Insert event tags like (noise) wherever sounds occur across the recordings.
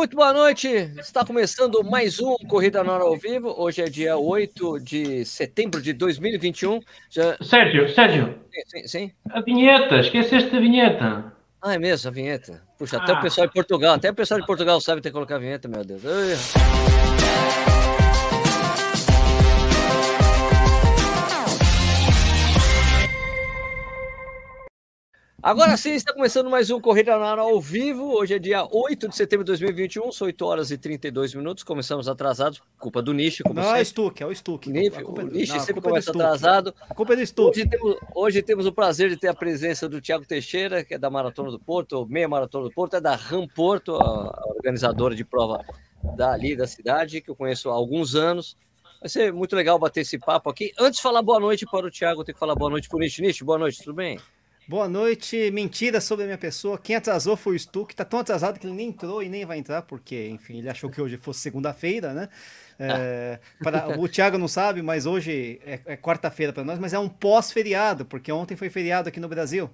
Muito boa noite. Está começando mais um Corrida na Hora ao Vivo. Hoje é dia 8 de setembro de 2021. Já... Sérgio, Sérgio. Sim, sim, A vinheta, esqueceste a vinheta. Ah, é mesmo, a vinheta. Puxa, ah. até o ah. pessoal de Portugal, até o pessoal de Portugal sabe ter que colocar a vinheta, meu Deus. Ai. Agora sim, está começando mais um Corrida na Hora ao vivo. Hoje é dia 8 de setembro de 2021, são 8 horas e 32 minutos. Começamos atrasados, culpa do Nicho. Como não, é o Stuck, é o Stuck. O Nicho sempre é começa atrasado. A culpa é do Stuck. Hoje temos, hoje temos o prazer de ter a presença do Tiago Teixeira, que é da Maratona do Porto, meia Maratona do Porto, é da Ram Porto, a organizadora de prova dali da cidade, que eu conheço há alguns anos. Vai ser muito legal bater esse papo aqui. Antes de falar boa noite para o Tiago, tenho que falar boa noite para o Nicho. Nicho, boa noite, tudo bem? Boa noite. Mentira sobre a minha pessoa. Quem atrasou foi o Stuck. Tá tão atrasado que ele nem entrou e nem vai entrar, porque, enfim, ele achou que hoje fosse segunda-feira, né? É, (laughs) para, o Thiago não sabe, mas hoje é, é quarta-feira para nós, mas é um pós-feriado, porque ontem foi feriado aqui no Brasil.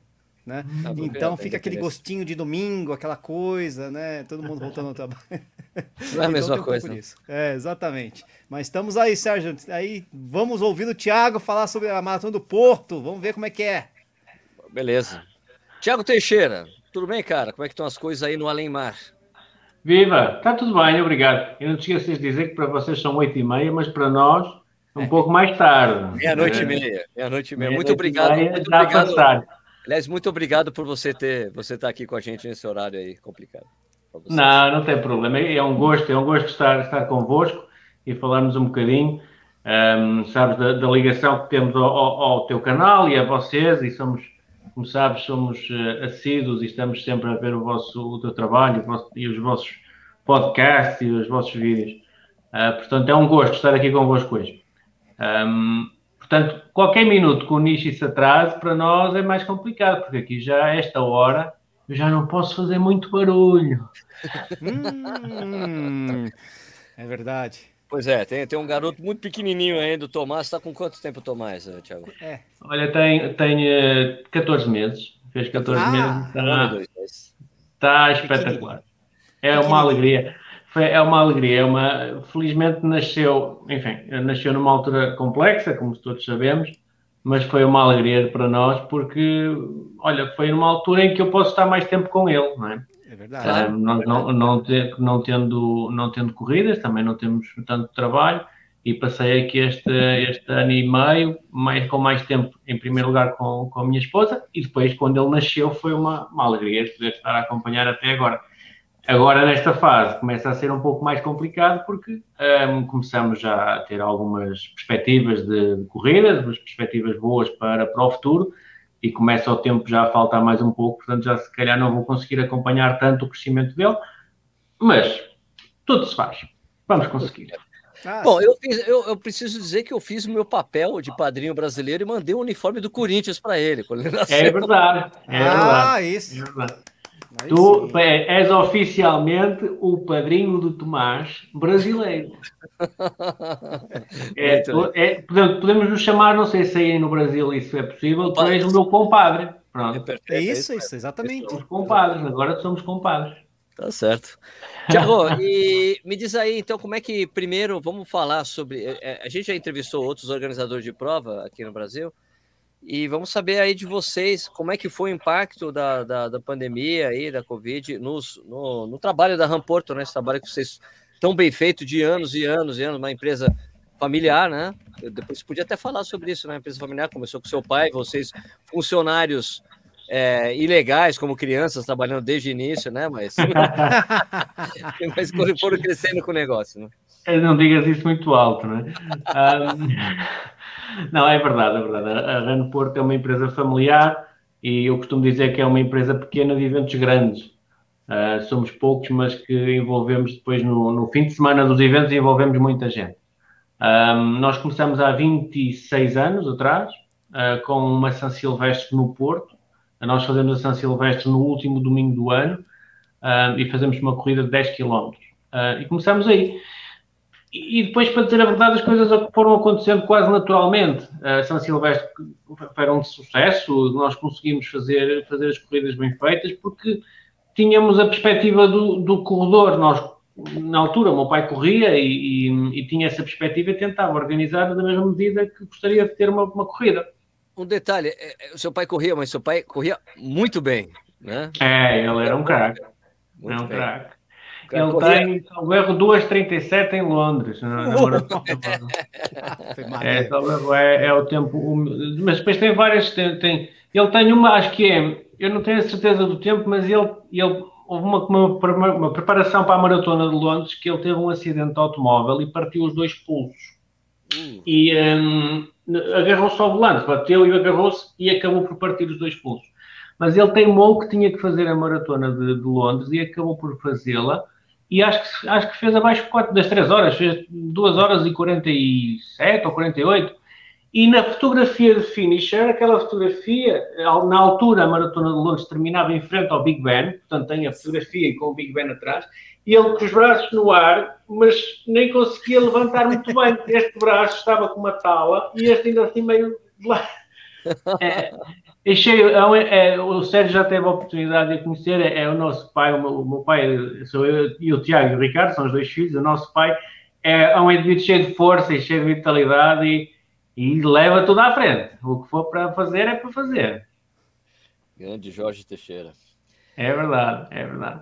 Né? Tá então fica aquele gostinho de domingo, aquela coisa, né? Todo mundo voltando ao (laughs) trabalho. Não é a então, mesma um coisa. É, exatamente. Mas estamos aí, Sérgio. Aí vamos ouvir o Thiago falar sobre a maratona do Porto. Vamos ver como é que é. Beleza. Tiago Teixeira, tudo bem, cara? Como é que estão as coisas aí no Além Mar? Viva! Está tudo bem, obrigado. Eu não te esqueças de dizer que para vocês são oito e meia, mas para nós é um pouco mais tarde. Meia-noite é. e meia. Meia-noite e meia. Muito obrigado. Meia, muito obrigado. Aliás, muito obrigado por você ter você estar tá aqui com a gente nesse horário aí complicado. Não, não tem problema. É um gosto, é um gosto estar, estar convosco e falarmos um bocadinho, um, sabes, da, da, ligação que temos ao, ao, teu canal e a vocês, e somos como sabes, somos uh, assíduos e estamos sempre a ver o, vosso, o teu trabalho o vosso, e os vossos podcasts e os vossos vídeos. Uh, portanto, é um gosto estar aqui convosco hoje. Um, portanto, qualquer minuto que o nicho se atrase, para nós é mais complicado, porque aqui já, a esta hora, eu já não posso fazer muito barulho. (laughs) hum, é verdade. Pois é, tem, tem um garoto muito pequenininho ainda, o Tomás. Está com quanto tempo, Tomás, eh, Thiago? É. Olha, tem, tem uh, 14 meses. Fez 14 ah, meses. Está, está espetacular. É uma alegria. É uma alegria. É uma, felizmente nasceu, enfim, nasceu numa altura complexa, como todos sabemos, mas foi uma alegria para nós porque, olha, foi numa altura em que eu posso estar mais tempo com ele, não é? É verdade. Uh, não, não, não, não, tendo, não tendo corridas, também não temos tanto trabalho e passei aqui este, este ano e meio mais, com mais tempo, em primeiro lugar, com, com a minha esposa e depois, quando ele nasceu, foi uma, uma alegria poder estar a acompanhar até agora. Agora, nesta fase, começa a ser um pouco mais complicado porque um, começamos já a ter algumas perspectivas de, de corridas, umas perspectivas boas para, para o futuro e começa o tempo já a faltar mais um pouco, portanto já se calhar não vou conseguir acompanhar tanto o crescimento dele, mas tudo se faz. Vamos conseguir. Ah, Bom, eu, fiz, eu, eu, preciso dizer que eu fiz o meu papel de padrinho brasileiro e mandei o uniforme do Corinthians para ele. É verdade. É verdade. Ah, isso. É verdade. Tu é, és oficialmente o padrinho do Tomás brasileiro. (laughs) é, é, podemos nos chamar, não sei se aí no Brasil isso é possível, tu és o meu compadre. Pronto. É, é, é isso, isso, exatamente. Somos compadres, agora somos compadres. Tá certo. Tiago, (laughs) e me diz aí, então, como é que, primeiro, vamos falar sobre. É, é, a gente já entrevistou outros organizadores de prova aqui no Brasil, e vamos saber aí de vocês como é que foi o impacto da, da, da pandemia aí, da Covid, nos, no, no trabalho da Ramporto, né? Esse trabalho que vocês tão bem feito de anos e anos e anos, uma empresa familiar, né? Depois você podia até falar sobre isso, né? Empresa familiar começou com seu pai, vocês funcionários é, ilegais como crianças trabalhando desde o início, né? Mas, (laughs) (laughs) mas foram crescendo com o negócio, né? Não digas isso muito alto, né? Um, (laughs) não, é verdade, é verdade. A Rano Porto é uma empresa familiar e eu costumo dizer que é uma empresa pequena de eventos grandes. Uh, somos poucos, mas que envolvemos depois no, no, fim de semana dos eventos envolvemos muita gente. Um, nós começamos há 26 anos atrás, uh, com uma São Silvestre no Porto. Uh, nós fazemos a São Silvestre no último domingo do ano e fazemos uma corrida de 10 km. e começamos aí. E, depois, para dizer a verdade, as coisas foram acontecendo quase naturalmente. A São Silvestre foi um sucesso, nós conseguimos fazer, fazer as corridas bem feitas, porque tínhamos a perspectiva do, do corredor. Nós na altura, o meu pai corria e, e, e, tinha essa perspectiva e tentava organizar da mesma medida que gostaria de ter uma, uma corrida. Um detalhe, é, é, o seu pai corria, mas seu pai corria muito bem, né? É, ele era um craque. É um craque. Ele corria... tem, o erro, 2,37 em Londres. Na, na é, (laughs) é, é, o tempo. Mas depois tem várias. Tem, tem, ele tem uma, acho que é. Eu não tenho a certeza do tempo, mas ele, ele houve uma, uma, uma, preparação para a maratona de Londres que ele teve um acidente de automóvel e partiu os dois pulsos. Hum. E um, agarrou-se ao volante, bateu e agarrou-se e acabou por partir os dois pulsos. Mas ele teimou que tinha que fazer a maratona de, de Londres e acabou por fazê-la. E acho que, acho que fez abaixo das 3 horas, fez 2 horas e 47 ou 48 e na fotografia de finisher, aquela fotografia, na altura a Maratona de Londres terminava em frente ao Big Ben, portanto tem a fotografia com o Big Ben atrás, e ele com os braços no ar, mas nem conseguia levantar muito bem. Este braço estava com uma tala e este ainda assim meio de lá. (laughs) É, achei, é, é, o Sérgio já teve a oportunidade de conhecer, é, é o nosso pai, o meu, o meu, pai, sou eu e o Tiago e o Ricardo, são os dois filhos, o nosso pai é, é um indivíduo cheio de força e cheio de vitalidade e e leva tudo à frente. O que for para fazer é para fazer. Grande Jorge Teixeira. É verdade, é verdade.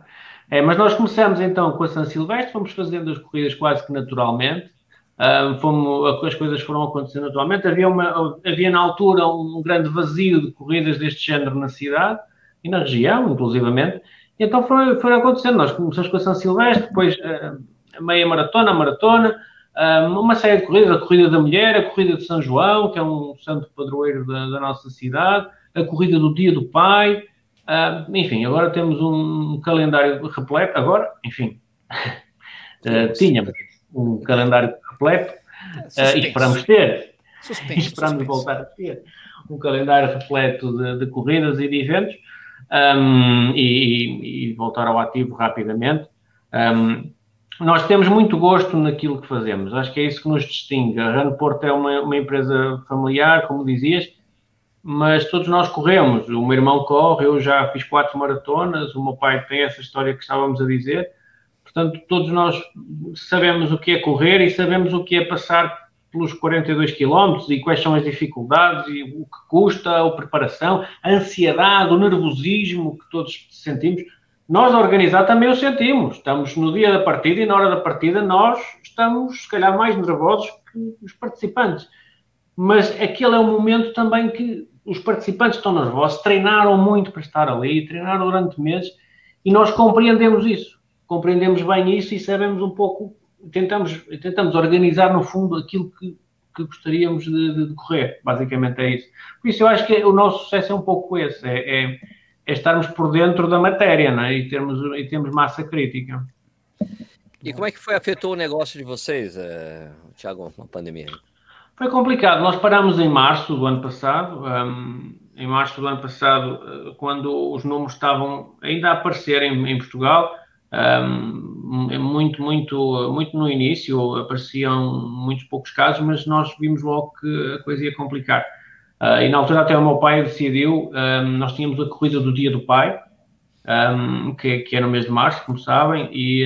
É, mas nós começamos então com a São Silvestre, fomos fazendo as corridas quase que naturalmente. Um, fomos, as coisas foram acontecendo naturalmente. Havia, uma, havia na altura um grande vazio de corridas deste género na cidade e na região, inclusivamente. E então foi, foi acontecendo. Nós começamos com a São Silvestre, depois uh, a meia maratona, a maratona, uma série de corridas, a Corrida da Mulher, a Corrida de São João, que é um santo padroeiro da, da nossa cidade, a Corrida do Dia do Pai, uh, enfim, agora temos um calendário repleto, agora, enfim, (laughs) uh, tínhamos um calendário repleto uh, (laughs) e esperamos ter, suspense, esperamos suspense. voltar a ter um calendário repleto de, de corridas e de eventos um, e, e, voltar ao ativo rapidamente. Um, nós temos muito gosto naquilo que fazemos. Acho que é isso que nos distingue. A Rano Porto é uma, uma, empresa familiar, como dizias, mas todos nós corremos. O meu irmão corre, eu já fiz quatro maratonas, o meu pai tem essa história que estávamos a dizer. Portanto, todos nós sabemos o que é correr e sabemos o que é passar pelos 42 quilómetros e quais são as dificuldades e o que custa, a preparação, a ansiedade, o nervosismo que todos sentimos nós a organizar também o sentimos. Estamos no dia da partida e na hora da partida nós estamos, se calhar, mais nervosos que os participantes. Mas aquele é um momento também que os participantes estão nervosos, treinaram muito para estar ali, treinaram durante meses e nós compreendemos isso. Compreendemos bem isso e sabemos um pouco, tentamos, tentamos organizar no fundo aquilo que, que gostaríamos de, de, correr. Basicamente é isso. Por isso eu acho que o nosso sucesso é um pouco esse. é, é é estarmos por dentro da matéria né? e, termos, e termos massa crítica. E como é que foi afetou o negócio de vocês, é, Tiago, na pandemia? Foi complicado. Nós paramos em março do ano passado. Um, em março do ano passado, eh, quando os números estavam ainda a aparecer em, em Portugal, um, muito, muito, muito no início, apareciam muitos poucos casos, mas nós vimos logo que a coisa ia complicar. Uh, e na altura até o meu pai decidiu, um, nós tínhamos a corrida do Dia do Pai, um, que, que, é no mês de março, como sabem, e,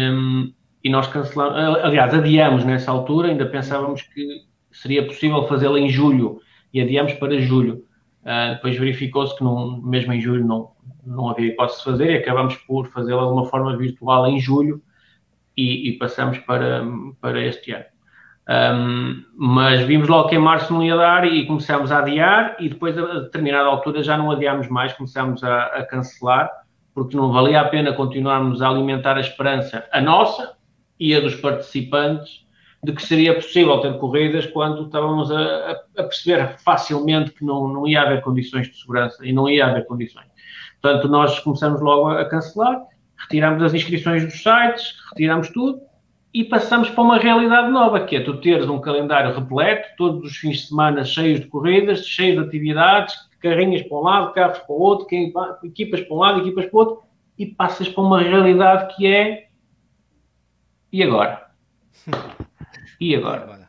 e nós cancelamos, aliás, adiamos nessa altura, ainda pensávamos que seria possível fazê-la em julho, e adiamos para julho. Uh, depois verificou-se que não, mesmo em julho não, não havia hipótese de fazer, e acabamos por fazê-la de uma forma virtual em julho, e, e passamos para, para este ano. Um, mas vimos logo que em março não ia dar e começámos a adiar e depois a determinada altura já não adiámos mais, começámos a, a, cancelar porque não valia a pena continuarmos a alimentar a esperança, a nossa e a dos participantes, de que seria possível ter corridas quando estávamos a, a perceber facilmente que não, não ia haver condições de segurança e não ia haver condições. Portanto, nós começamos logo a cancelar, retiramos as inscrições dos sites, retiramos tudo e passamos para uma realidade nova, que é tu teres um calendário repleto, todos os fins de semana cheios de corridas, cheios de atividades, carrinhas para um lado, carros para o outro, equipas para um lado, equipas para o outro, e passas para uma realidade que é e agora? (laughs) E agora?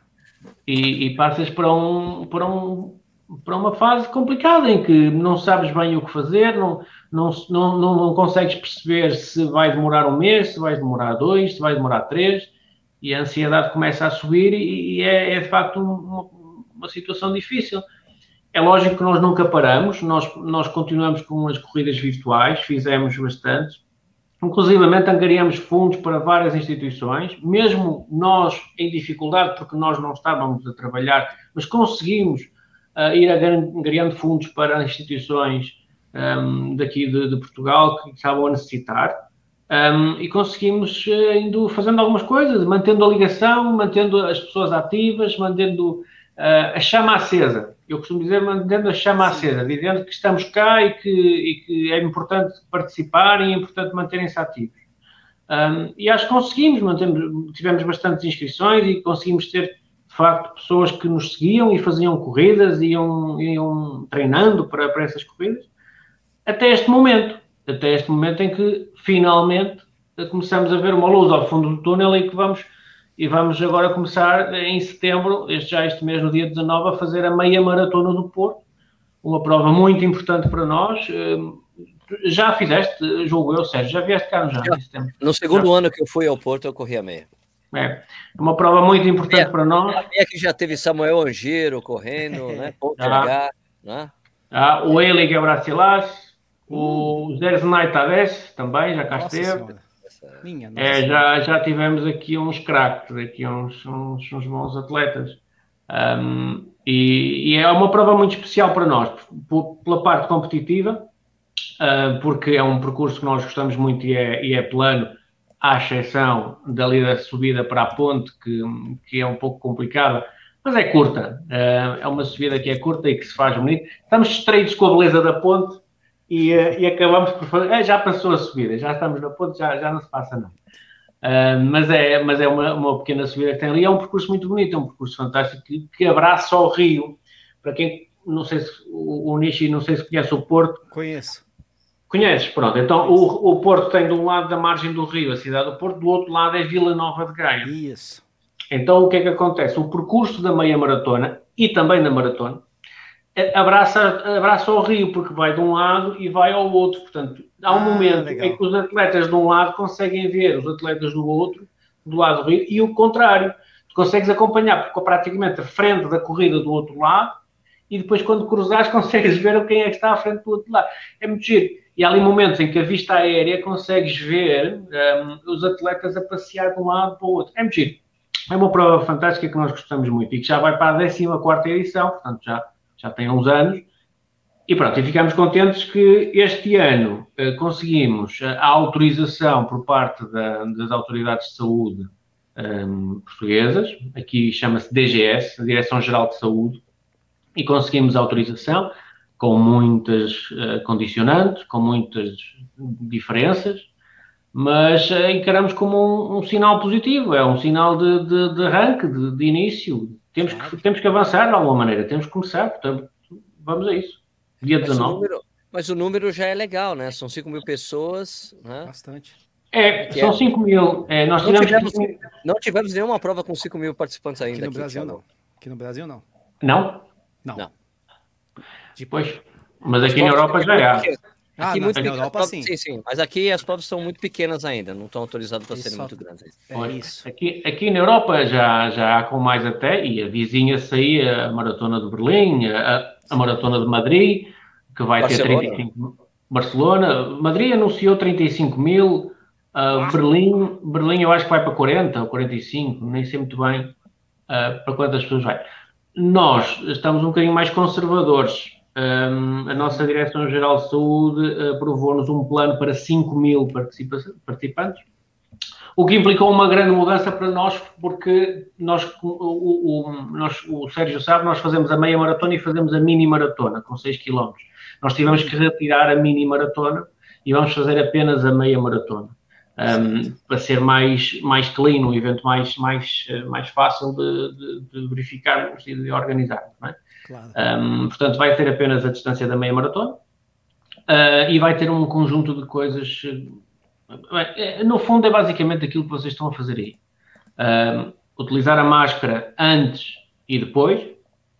E, e passas para um, para um para uma fase complicada em que não sabes bem o que fazer, não, não, não, não, consegues perceber se vai demorar um mês, se vai demorar dois, se vai demorar três, e a ansiedade começa a subir e, e é, é, de facto uma, uma, situação difícil. É lógico que nós nunca paramos, nós, nós continuamos com as corridas virtuais, fizemos bastante, inclusivamente angariamos fundos para várias instituições, mesmo nós em dificuldade, porque nós não estávamos a trabalhar, mas conseguimos uh, ir angariando fundos para instituições um, daqui de, de, Portugal que estavam a necessitar. Um, e conseguimos uh, indo fazendo algumas coisas, mantendo a ligação, mantendo as pessoas ativas, mantendo uh, a chama acesa. Eu costumo dizer, mantendo a chama acesa, dizendo que estamos cá e que, e que, é importante participar e é importante manterem-se ativos. Um, e acho que conseguimos, mantemos, tivemos bastantes inscrições e conseguimos ter, de facto, pessoas que nos seguiam e faziam corridas, iam, iam treinando para, para essas corridas até este momento. Até este momento em que finalmente começamos a ver uma luz ao fundo do túnel e que vamos e vamos agora começar em setembro, este, já este mês, no dia 19, a fazer a meia maratona do Porto, uma prova muito importante para nós. Hum, já fizeste, julgo eu, Sérgio, já vieste cá já, já No segundo já. ano que eu fui ao Porto, eu corri a meia. É, uma prova muito importante é, para nós. A meia que já teve Samuel Angeiro correndo, né? (laughs) Ponto ah, né? Ah, o Eli Gabracilas, o Zersnai Tavares também, já cá esteve. Minha, é, já, já tivemos aqui uns craques, aqui uns, uns, uns bons atletas. Um, e, e, é uma prova muito especial para nós, pela parte competitiva, uh, porque é um percurso que nós gostamos muito e é, e é plano, à exceção dali da subida para a ponte, que, que é um pouco complicada, mas é curta. Uh, é uma subida que é curta e que se faz bonito. Estamos distraídos com a beleza da ponte, e, e acabamos por fazer. É, já passou a subida, já estamos na ponte, já, já não se passa nada. Uh, mas é, mas é uma, uma pequena subida que tem ali. É um percurso muito bonito, é um percurso fantástico que, que abraça o Rio. Para quem não sei se o, o Nishi, não sei se conhece o Porto. Conheço. Conheces, pronto. Então o, o Porto tem de um lado da margem do Rio a cidade do Porto, do outro lado é Vila Nova de Gaia. Isso. Então o que é que acontece? O percurso da meia maratona e também da maratona abraça, abraça o rio, porque vai de um lado e vai ao outro. Portanto, há um ah, momento legal. em que os atletas de um lado conseguem ver os atletas do outro, do lado do rio, e o contrário. Tu consegues acompanhar praticamente a frente da corrida do outro lado, e depois, quando cruzares, (laughs) consegues ver quem é que está à frente do outro lado. É muito giro. E há ali momentos em que a vista aérea consegues ver um, os atletas a passear de um lado para o outro. É muito giro. É uma prova fantástica que nós gostamos muito e que já vai para a 14 edição, portanto já já tem uns anos. E pronto, e ficamos contentes que este ano uh, conseguimos a autorização por parte da, das autoridades de saúde ehm, portuguesas, aqui chama-se DGS, Direção-Geral de Saúde, e conseguimos a autorização com muitas uh, condicionantes, com muitas diferenças, mas uh, encaramos como um, um, sinal positivo, é um sinal de, de, de arranque, de, de início, temos que, temos que avançar de alguma maneira, temos que começar, portanto, vamos a isso. Dia mas 19. O número, mas o número já é legal, né? São 5 mil pessoas. Né? Bastante. É, são 5 mil. É, nós não tivemos, não tivemos nenhuma prova com 5 mil participantes ainda. Aqui no aqui, Brasil, não. Aqui no Brasil, não. Não? Não. não. Depois. Mas aqui na Europa já é. Ah, aqui muito na Europa, provas, sim. sim. Sim, Mas aqui as provas são muito pequenas ainda, não estão autorizadas para serem muito grandes. É isso. Aqui, aqui na Europa já, já há com mais até, e a vizinha saía a Maratona de Berlim, a, a Maratona de Madrid, que vai Barcelona. ter 35 Barcelona, Madrid anunciou 35 mil, uh, ah. Berlim, Berlim eu acho que vai para 40 ou 45, nem sei muito bem uh, para quantas pessoas vai. Nós estamos um bocadinho mais conservadores um, a nossa Direção-Geral de Saúde aprovou-nos um plano para 5 mil participantes, o que implicou uma grande mudança para nós, porque nós, o, o, nós, o Sérgio sabe, nós fazemos a meia maratona e fazemos a mini maratona, com 6 km. Nós tivemos que retirar a mini maratona e vamos fazer apenas a meia maratona. Um, para ser mais, mais clean, um evento mais, mais, mais fácil de, de, de verificarmos e de organizarmos. Não é? Claro. Um, portanto, vai ter apenas a distância da meia maratona uh, e vai ter um conjunto de coisas. Uh, no fundo, é basicamente aquilo que vocês estão a fazer aí. Uh, utilizar a máscara antes e depois,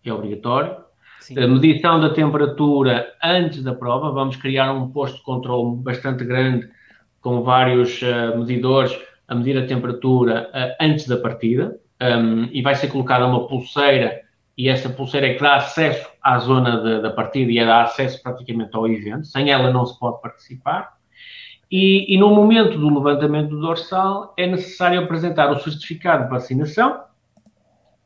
é obrigatório. Sim. A medição da temperatura antes da prova, vamos criar um posto de controle bastante grande com vários uh, medidores a medir a temperatura uh, antes da partida um, e vai ser colocada uma pulseira e essa pulseira é que dá acesso à zona de, da partida e é dá acesso praticamente ao evento. Sem ela não se pode participar. E, e, no momento do levantamento do dorsal é necessário apresentar o certificado de vacinação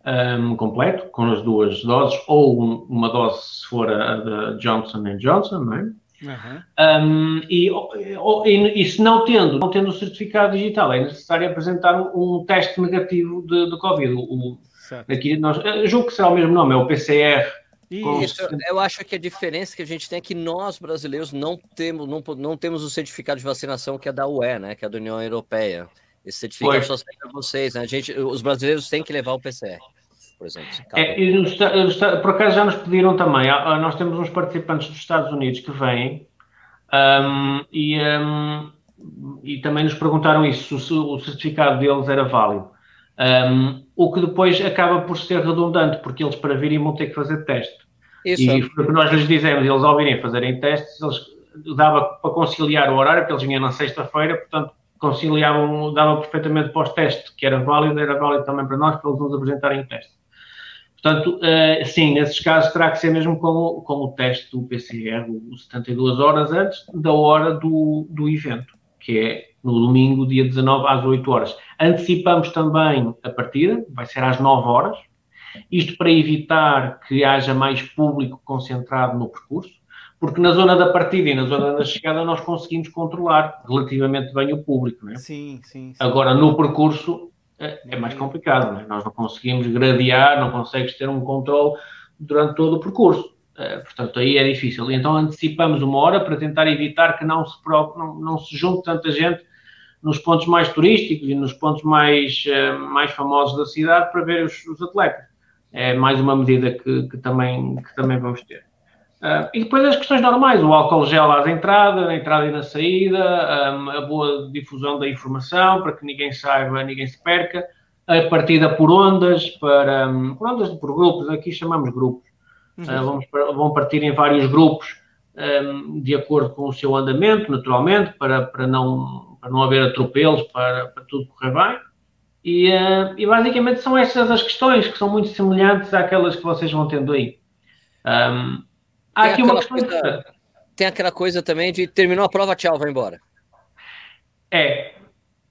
um, completo, com as duas doses, ou um, uma dose se for a da Johnson Johnson, não é? Uhum. Um, e, e, e, se não tendo, não tendo o certificado digital, é necessário apresentar um, um teste negativo de, de Covid. O, aqui nós, julgo que será o mesmo nome, é o PCR. Isso, eu acho que a diferença que a gente tem é que nós, brasileiros, não temos, não, não temos o certificado de vacinação que é da UE, né? Que é da União Europeia. Esse certificado Foi. só serve para vocês, né? A gente, os brasileiros têm que levar o PCR por exemplo. É, por acaso já nos pediram também, nós temos uns participantes dos Estados Unidos que vêm um, e, um, e também nos perguntaram isso, se o certificado deles era válido. Um, o que depois acaba por ser redundante, porque eles para virem vão ter que fazer teste. Isso. E foi o que nós lhes dizemos, eles ao virem fazerem testes, eles dava para conciliar o horário, porque eles vinham na sexta-feira, portanto conciliavam, dava perfeitamente para os testes, que era válido, era válido também para nós, para eles nos apresentarem o teste. Portanto, uh, sim, nesses casos terá que ser mesmo com, o, com o teste do PCR, o 72 horas antes da hora do, do evento, que é no domingo, dia 19, às 8 horas. Antecipamos também a partida, vai ser às 9 horas, isto para evitar que haja mais público concentrado no percurso, porque na zona da partida e na zona da chegada nós conseguimos controlar relativamente bem o público. Não é? sim, sim, sim. Agora, no percurso, é, é mais complicado. Não é? Nós não conseguimos gradear, não consegues ter um controle durante todo o percurso. É, portanto, aí é difícil. Então, antecipamos uma hora para tentar evitar que não se, não, não se junte tanta gente nos pontos mais turísticos e nos pontos mais, uh, mais famosos da cidade para ver os, os atletas. É mais uma medida que, que, também, que também vamos ter. Uh, e depois as questões normais, o álcool gel à entrada, na entrada e na saída, um, a boa difusão da informação para que ninguém saiba, ninguém se perca, a partida por ondas, para, um, por ondas, por grupos, aqui chamamos grupos, uhum. uh, vamos, vão partir em vários grupos um, de acordo com o seu andamento, naturalmente, para, para, não, para não haver atropelos, para, para tudo correr bem. E, uh, e basicamente são estas as questões que são muito semelhantes àquelas que vocês vão tendo aí. Um, Há aqui uma questão coisa, Tem aquela coisa também de terminou a prova, tchau, vai embora. É,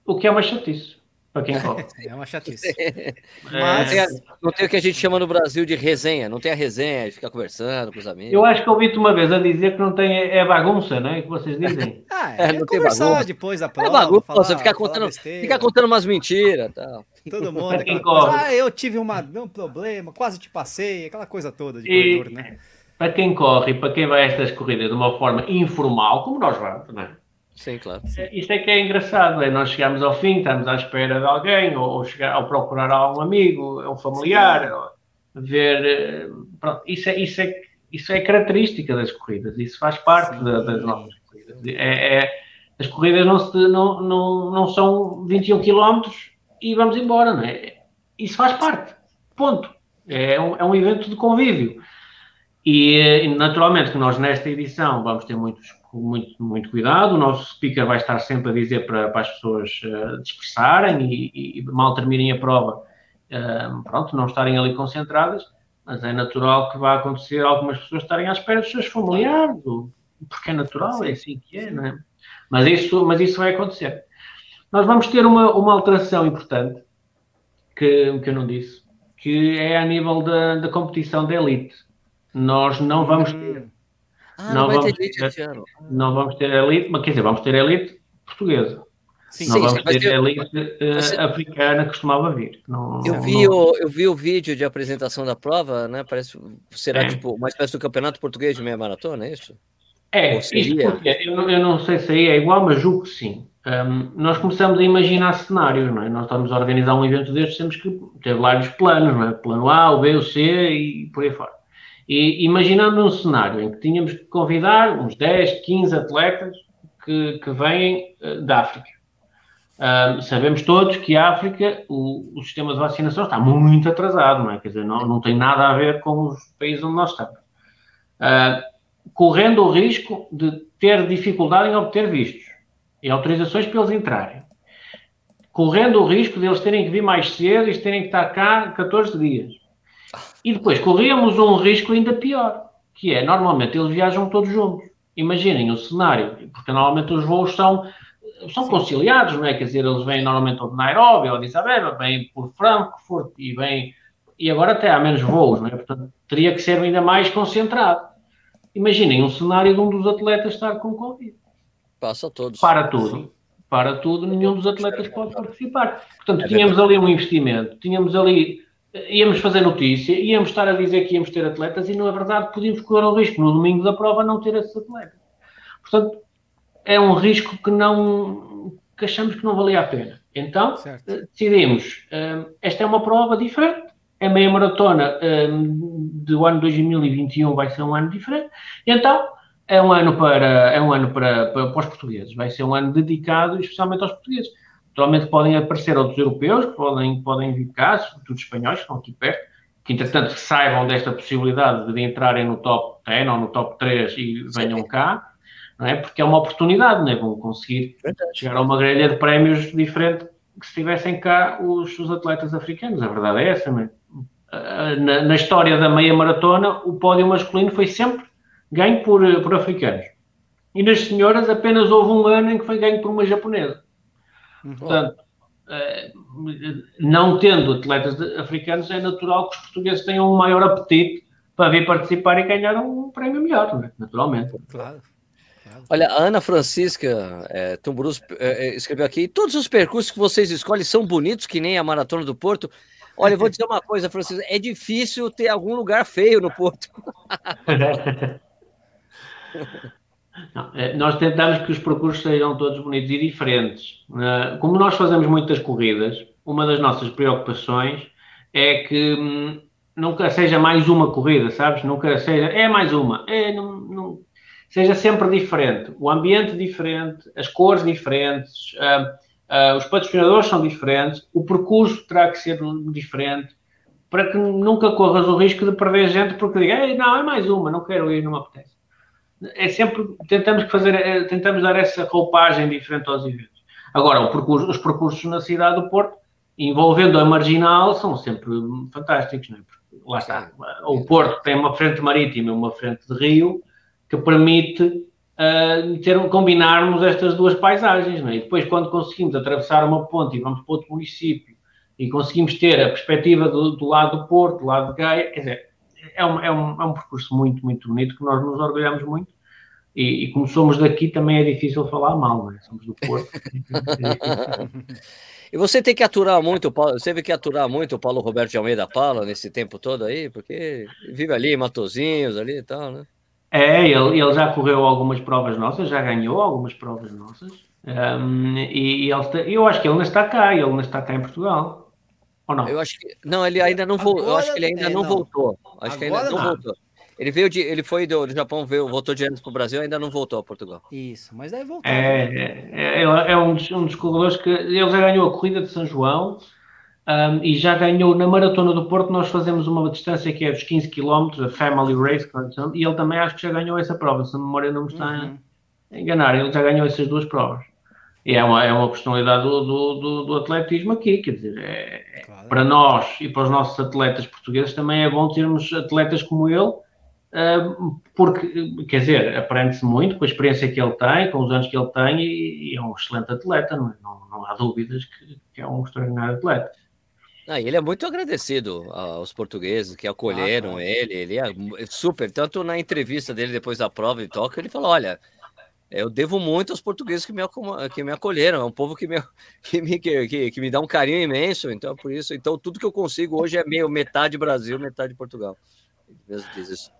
o que é uma chatice para quem corre. (laughs) É uma chatice. (laughs) Mas é. não tem o que a gente chama no Brasil de resenha, não tem a resenha, de ficar conversando com os amigos. Eu acho que ouvi-te uma vez a dizer que não tem, é bagunça, né? Que vocês dizem. (laughs) ah, é, é não tem bagunça. depois da é prova. É bagunça, falar, você ficar contando, ficar contando umas mentiras tal. Todo mundo, coisa, ah, eu tive uma, um problema, quase te passei, aquela coisa toda de e... corredor, né? para quem corre e para quem vai a estas corridas de uma forma informal, como nós vamos, não é? Sim, claro. É, isto é que é engraçado, é nós chegamos ao fim, estamos à espera de alguém, ou, ou, chegar, ou procurar algum amigo, um familiar, ou, ver. Eh, pronto, isso, é, isso, é, isso é característica das corridas, isso faz parte da, das nossas corridas. É, é, as corridas não, se, não, não, não são 21 km e vamos embora, não é? Isso faz parte, ponto. É um, é um evento de convívio. E, naturalmente, que nós nesta edição vamos ter muito, muito, muito cuidado. O nosso speaker vai estar sempre a dizer para, para as pessoas uh, dispersarem e, e, mal terminem a prova, uh, pronto, não estarem ali concentradas. Mas é natural que vá acontecer algumas pessoas estarem à espera dos seus familiares, porque é natural, é assim que é, não é? Mas isso, mas isso vai acontecer. Nós vamos ter uma, uma alteração importante, que, que eu não disse, que é a nível da, da competição da elite nós não vamos ter. Ah, não, não vamos ter, ter não vamos ter elite, mas quer dizer, vamos ter elite portuguesa. Sim, não sim, vamos ter, ter elite uh, africana que costumava vir. Não, eu, vi não... O, eu vi o vídeo de apresentação da prova, né? Parece será é. tipo uma espécie do campeonato português de meia maratona, é isso? É, porque eu, eu não sei se aí é igual, mas julgo que sim. Um, nós começamos a imaginar cenários, não é? Nós estamos a organizar um evento destes, temos que ter vários planos, não é? Plano A, o B, o C e por aí fora. E imaginando um cenário em que tínhamos que convidar uns 10, 15 atletas que, que vêm uh, da África. Uh, sabemos todos que a África, o, o, sistema de vacinação está muito atrasado, não é? Quer dizer, não, não tem nada a ver com os países onde nós estamos. uh, correndo o risco de ter dificuldade em obter vistos e autorizações para eles entrarem, correndo o risco de eles terem que vir mais cedo e terem que estar cá 14 dias. E depois corríamos um risco ainda pior, que é, normalmente eles viajam todos juntos. Imaginem o cenário, porque normalmente os voos são, são conciliados, não é? Quer dizer, eles vêm normalmente ou de Nairobi ou de Isabela, vêm por Frankfurt e vêm... E agora até há menos voos, não é? Portanto, teria que ser ainda mais concentrado. Imaginem um cenário de um dos atletas estar com Covid. Passa todos. Para tudo. Para tudo, nenhum dos atletas pode participar. Portanto, é tínhamos ali um investimento, tínhamos ali, íamos fazer notícia, íamos estar a dizer que íamos ter atletas e, na verdade, podíamos correr o risco no domingo da prova não ter esses atletas. Portanto, é um risco que não que achamos que não valia a pena. Então, certo. Eh, decidimos, eh, esta é uma prova diferente, a meia maratona um, do ano 2021 vai ser um ano diferente. Então, é um ano para, é um ano para, para, para, os portugueses. Vai ser um ano dedicado especialmente aos portugueses. Naturalmente podem aparecer outros europeus que podem, podem vir cá, sobretudo espanhóis, que estão aqui perto, que entretanto saibam desta possibilidade de entrarem no top 10 ou no top 3 e venham Sim. cá, não é? Porque é uma oportunidade, não é? Vão conseguir chegar a uma grelha de prémios diferente que se tivessem cá os, os atletas africanos. A verdade é essa, não é? na, na, história da meia maratona, o pódio masculino foi sempre ganho por, por africanos. E nas senhoras apenas houve um ano em que foi ganho por uma japonesa. Uhum. Portanto, eh, não tendo atletas africanos, é natural que os portugueses tenham um maior apetite para vir participar e ganhar um prémio melhor, né? naturalmente. Claro. Olha, a Ana Francisca é, Tumburus é, escreveu aqui: todos os percursos que vocês escolhem são bonitos, que nem a Maratona do Porto. Olha, eu vou dizer uma coisa, Francisco, é difícil ter algum lugar feio no Porto. (laughs) Não, é, nós tentamos que os percursos sejam todos bonitos e diferentes. Né? Como nós fazemos muitas corridas, uma das nossas preocupações é que hum, nunca seja mais uma corrida, sabes? Nunca seja, é mais uma, é, não, não, seja sempre diferente. O ambiente diferente, as cores diferentes, uh, Uh, os patrocinadores são diferentes, o percurso terá que ser diferente, para que nunca corras o risco de perder gente porque diga, não, é mais uma, não quero ir, não me apetece. É sempre, tentamos fazer, é, tentamos dar essa roupagem diferente aos eventos. Agora, percurso, os percursos na cidade do Porto, envolvendo a marginal, são sempre fantásticos, não é? Porque, lá está, o Porto tem uma frente marítima e uma frente de rio, que permite uh, ter, combinarmos estas duas paisagens. Não é? E depois, quando conseguimos atravessar uma ponte e vamos para outro município e conseguimos ter a perspectiva do, do lado do Porto, do lado de Gaia, quer dizer, é um, é, um, é um percurso muito, muito bonito que nós nos orgulhamos muito. E, e, como somos daqui, também é difícil falar mal, não é? Somos do Porto. (laughs) e você tem que aturar muito, Paulo, você teve que aturar muito o Paulo Roberto de Almeida Paula nesse tempo todo aí, porque vive ali, Matozinhos ali e tal, né? É, ele, ele já correu algumas provas nossas, já ganhou algumas provas nossas. Um, e, e ele, eu acho que ele não está cá, ele não está cá em Portugal. Ou não? Eu acho que não, ele ainda não voltou. Eu acho que ele ainda é, não, não, voltou. Acho Agora que ainda não, não, voltou. Ele veio de, ele foi do, do Japão, veio, voltou de anos para o Brasil, ainda não voltou a Portugal. Isso, mas deve voltar. É, né? é, é, é, um, dos, um dos corredores que ele já ganhou a corrida de São João um, e já ganhou na Maratona do Porto. Nós fazemos uma distância que é dos 15 km, a Family Race, e ele também acho que já ganhou essa prova, se a memória não me está uhum. a enganar. Ele já ganhou essas duas provas. E é uma, é uma personalidade do, do, do, do atletismo aqui, quer dizer, é, é, claro. para nós e para os nossos atletas portugueses também é bom termos atletas como ele, porque, quer dizer, aprende-se muito com a experiência que ele tem, com os anos que ele tem, e, e é um excelente atleta, não, é? não, não há dúvidas que, que é um extraordinário atleta. Ah, ele é muito agradecido aos portugueses que acolheram ah, ele. Ele é super. Tanto na entrevista dele depois da prova de Tóquio, ele falou: Olha, eu devo muito aos portugueses que me, que me acolheram. É um povo que me, (laughs) que, me, que, que me dá um carinho imenso. Então, por isso, então tudo que eu consigo hoje é meio metade Brasil, metade Portugal. Mesmo diz isso.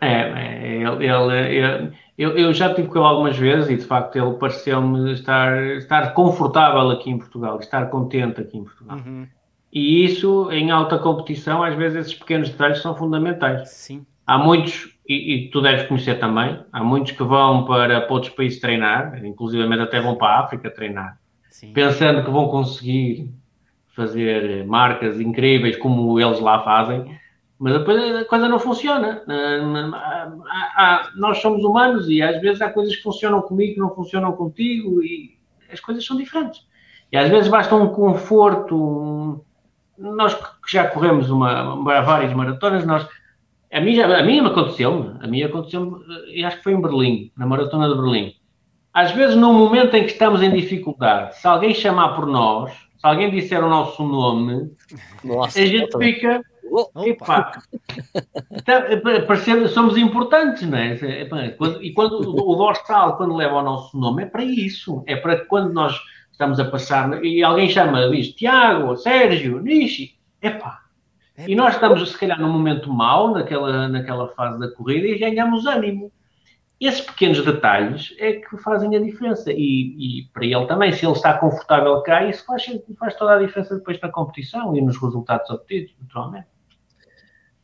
É, é ele, ele, ele, eu, eu já tive com ele algumas vezes e de facto ele pareceu-me estar, estar confortável aqui em Portugal, estar contente aqui em Portugal. Uhum. E isso, em alta competição, às vezes esses pequenos detalhes são fundamentais. Sim. Há muitos, e, e tu deves conhecer também, há muitos que vão para, para outros países treinar, inclusive até vão para a África treinar, Sim. pensando que vão conseguir fazer marcas incríveis como eles lá fazem, Mas depois a coisa não funciona. nós somos humanos e às vezes há coisas que funcionam comigo que não funcionam contigo e as coisas são diferentes. E às vezes basta um conforto. Um... Nós que já corremos uma, várias maratonas, nós a mim, já, a mim aconteceu-me, a mim aconteceu-me, e acho que foi em Berlim, na maratona de Berlim. Às vezes, no momento em que estamos em dificuldade, se alguém chamar por nós, se alguém disser o nosso nome, Nossa, a gente fica, Epá, então, somos importantes, não é? E quando o dorsal, quando leva o nosso nome, é para isso. É para que quando nós estamos a passar e alguém chama, diz Tiago, Sérgio, Nishi, epá. É e nós estamos, se calhar, num momento mau, naquela, naquela fase da corrida, e ganhamos ânimo. Esses pequenos detalhes é que fazem a diferença. E, e, para ele também, se ele está confortável cá, isso faz, faz toda a diferença depois na competição e nos resultados obtidos, naturalmente.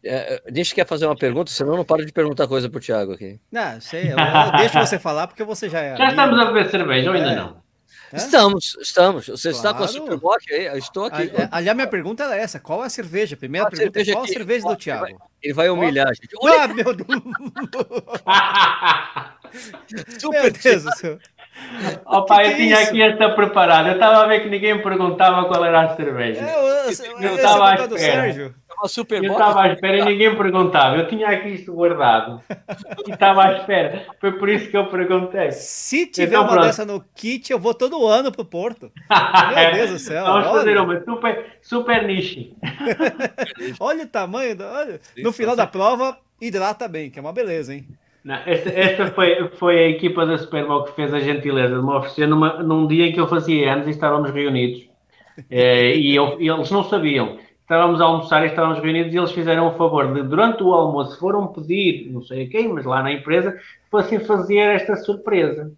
É, a gente quer fazer uma pergunta, senão não para de perguntar coisa pro Thiago aqui. Não, sei, eu, eu deixo você falar porque você já é. Já estamos a beber cerveja ou ainda é. não? É? Estamos, estamos. Você claro. está com a Superbock aí? Eu estou aqui. aliás, minha pergunta era essa: qual é a cerveja? Primeira a pergunta cerveja é qual a cerveja do Thiago? Ele vai, ele vai humilhar, qual? gente. Ah, meu Deus! (laughs) Super meu Deus do céu. Oh, pai, eu é tinha isso? aqui esta preparada. Eu estava a ver que ninguém perguntava qual era a cerveja. É, eu, estava à espera. Sérgio. Super eu estava à espera e ninguém perguntava. Eu tinha aqui isto guardado e estava à espera. Foi por isso que eu perguntei. Se tiver então, uma pronto. dessa no kit, eu vou todo ano pro Porto. (laughs) Meu Deus do céu. Vamos olha. fazer uma super, super niche. (laughs) olha o tamanho. Olha. No final da prova, hidrata bem, que é uma beleza, hein? Não, esta, esta foi, foi a equipa da Superbowl que fez a gentileza de me oferecer numa, num dia em que eu fazia anos e estávamos reunidos. Eh, e, eu, e eles não sabiam estávamos a almoçar e estávamos reunidos e eles fizeram o favor de, durante o almoço, foram pedir, não sei a quem, mas lá na empresa, fossem fazer esta surpresa.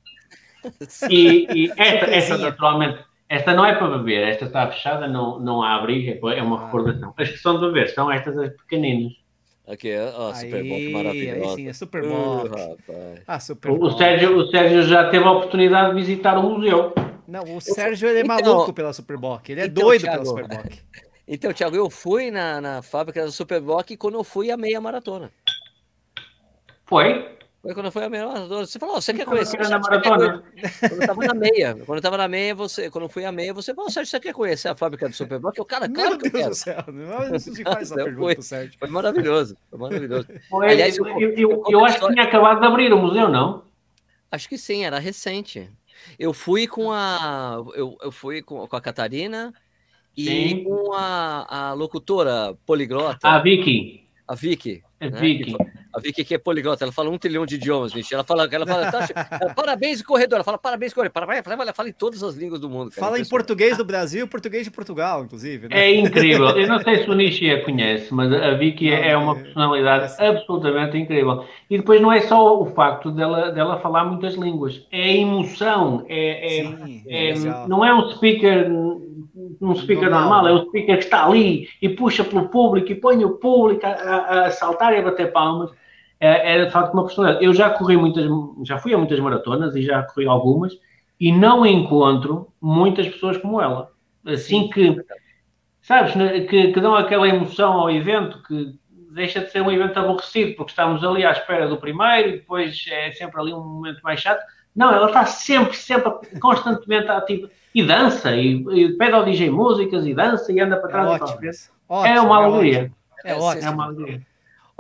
E, e esta, esta, naturalmente, esta não é para beber, esta está fechada, não, não há abrigo, é uma ah. recordação. As que são de beber são estas as pequeninas. Aqui é oh, super bom, que maravilha. Aí sim, é super bom. Uh, ah, super o, Sérgio, o Sérgio já teve a oportunidade de visitar o museu. Não, o Sérgio ele é então, maluco pela Superboc, ele é então, doido Thiago, pela Superboc. (laughs) Então, Thiago, eu fui na, na fábrica da Superboc quando eu fui a meia maratona. Foi? Foi quando eu fui a meia maratona. Você falou, você quer conhecer? Você na maratona. Quando eu tava na meia. Quando eu tava na meia, você, quando eu fui a meia, você falou, Sérgio, você quer conhecer a fábrica do Superboc? Eu, cara, claro Meu que Deus do céu, não se faz essa pergunta, Sérgio. Foi maravilhoso, foi maravilhoso. Foi, Aliás, eu, eu, eu, eu acho que tinha acabado de abrir o museu, não? Acho que sim, era recente. Eu fui com a. Eu, eu fui com, com a Catarina, e Sim. com a, a locutora poliglota. A Vicky. A Vicky. É né? Vicky. A Vicky que é poliglota, ela fala um trilhão de idiomas, gente. Ela fala, ela fala, tá, ela, parabéns, corredor. Ela fala, parabéns, corredor. Parabéns, ela fala em todas as línguas do mundo. Cara. Fala em português do Brasil e português de Portugal, inclusive. Né? É incrível. Eu não sei se o Nishi a conhece, mas a Vicky não, é uma personalidade é... absolutamente incrível. E depois não é só o facto dela, dela falar muitas línguas, é a emoção. É, é, Sim, é, é não é um speaker um speaker normal, é um speaker que está ali e puxa pelo público e põe o público a, a, a saltar e a bater palmas. É, é, de facto uma personalidade. Eu já corri muitas, já fui a muitas maratonas e já corri algumas e não encontro muitas pessoas como ela. Assim que, sabes, né, que, que dão aquela emoção ao evento que deixa de ser um evento aborrecido porque estamos ali à espera do primeiro e depois é sempre ali um momento mais chato. Não, ela está sempre, sempre, constantemente ativa e dança, e, e pede ao DJ músicas, e dança, e anda para trás é e para frente. é uma alegria. É, ótimo. É uma alegria.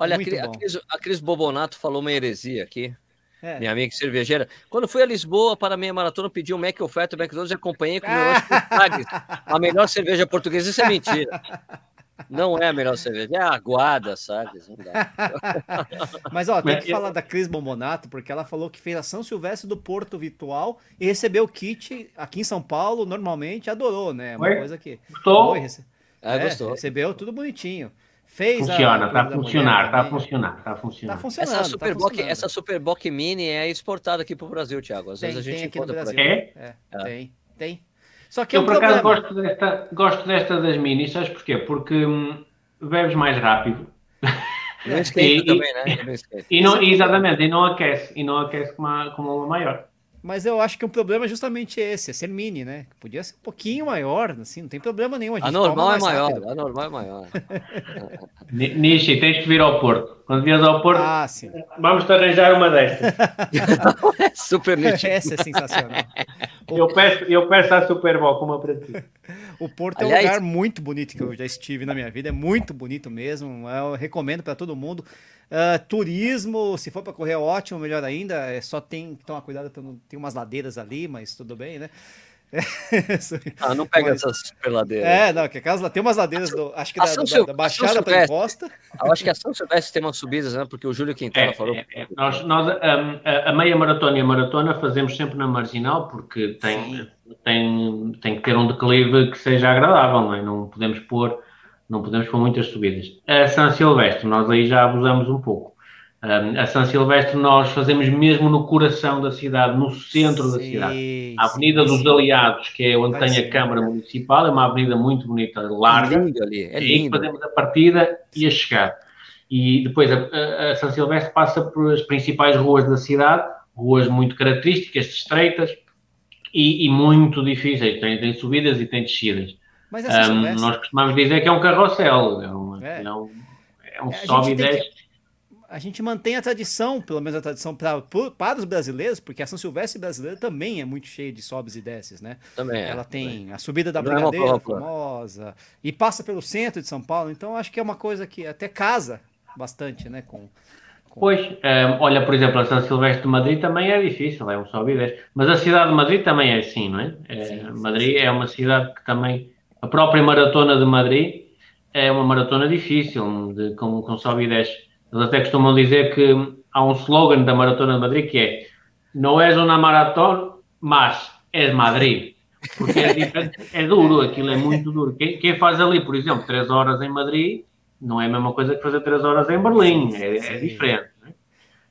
Olha, a Cris, a Cris Bobonato falou uma heresia aqui. É. Minha amiga cervejeira. Quando fui a Lisboa para a meia maratona, pedi um Mac oferta do McDonald's e acompanhei com o meu A melhor cerveja portuguesa, isso é mentira. Não é a melhor cerveja, é a aguada, sabe? (laughs) Mas ó, tem que falar da Cris Bombonato, porque ela falou que fez a São Silvestre do Porto Virtual e recebeu o kit aqui em São Paulo, normalmente, adorou, né? Uma Oi? coisa que. Gostou? Rece... Ah, é, gostou. Recebeu tudo bonitinho. Fez Funciona, a, tá a funcionar, tá funcionando, tá funcionando. Tá funcionando. Essa Superboc, tá essa Superboc Mini é exportada aqui para o Brasil, Thiago. Às tem, vezes a gente encontra por aqui. É? É, é? Tem, tem. Só que é eu, é um por acaso, gosto desta, gosto desta das minis, sabes porquê? Porque hum, bebes mais rápido. E, (laughs) também, né? E não, exatamente, e não aquece, e não aquece como a, como a maior. Mas eu acho que o problema é justamente esse, é ser mini, né? Podia ser um pouquinho maior, assim, não tem problema nenhum. A, a normal é maior, rápido. a normal é maior. Nishi, tens que vir ao Porto. Quando vies ao Porto, ah, sim. vamos te arranjar uma destas. (laughs) (laughs) Super Nishi. Essa é sensacional. (laughs) Eu peço, eu peço a Super Bowl uma para ti. O Porto Aliás, é um lugar muito bonito que eu já estive na minha vida, é muito bonito mesmo. Eu recomendo para todo mundo. Uh, turismo, se for para correr, é ótimo, melhor ainda. É só tem que tomar cuidado, tem umas ladeiras ali, mas tudo bem, né? (laughs) ah, não pega mas, essas peladeiras. É, não, que aquelas tem umas ladeiras, do, acho que da, da, da Baixada para Costa. Eu acho que a São Silvestre tem umas subidas, né? Porque o Júlio Quintana é, falou. É, é. Nós, nós a, a, meia maratona e a maratona fazemos sempre na marginal, porque tem, tem, tem que ter um declive que seja agradável, não é? Não podemos pôr, não podemos pôr muitas subidas. A São Silvestre, nós aí já abusamos um pouco. Um, a São Silvestre nós fazemos mesmo no coração da cidade, no centro sim, da cidade. A Avenida sim, dos Aliados, que é onde tem a Câmara Municipal, é uma avenida muito bonita, larga. É lindo ali, é lindo. E aí fazemos a partida e a chegar. E depois a, a, São Silvestre passa por as principais ruas da cidade, ruas muito características, estreitas e, e muito difíceis. Tem, tem, subidas e tem descidas. Mas um, nós costumamos dizer que é um carrossel, é, uma, é. é um, é um sobe e desce a gente mantém a tradição, pelo menos a tradição pra, para os brasileiros, porque a São Silvestre brasileira também é muito cheia de sobes e desces, né? Também é. Ela tem também. a subida da Brigadeira, famosa, e passa pelo centro de São Paulo, então acho que é uma coisa que até casa bastante, né? Com, com... Pois, eh, olha, por exemplo, a São Silvestre de Madrid também é difícil, é um sobe e desce, mas a cidade de Madrid também é assim, não é? é sim, Madrid sim. é uma cidade que também, a própria maratona de Madrid é uma maratona difícil, de, com, com sobe e desce eles até costumam dizer que há um slogan da Maratona de Madrid que é não és uma maratona, mas és Madrid. Porque é, é, duro, aquilo é muito duro. Quem, quem, faz ali, por exemplo, 3 horas em Madrid, não é a mesma coisa que fazer 3 horas em Berlim, é, é diferente.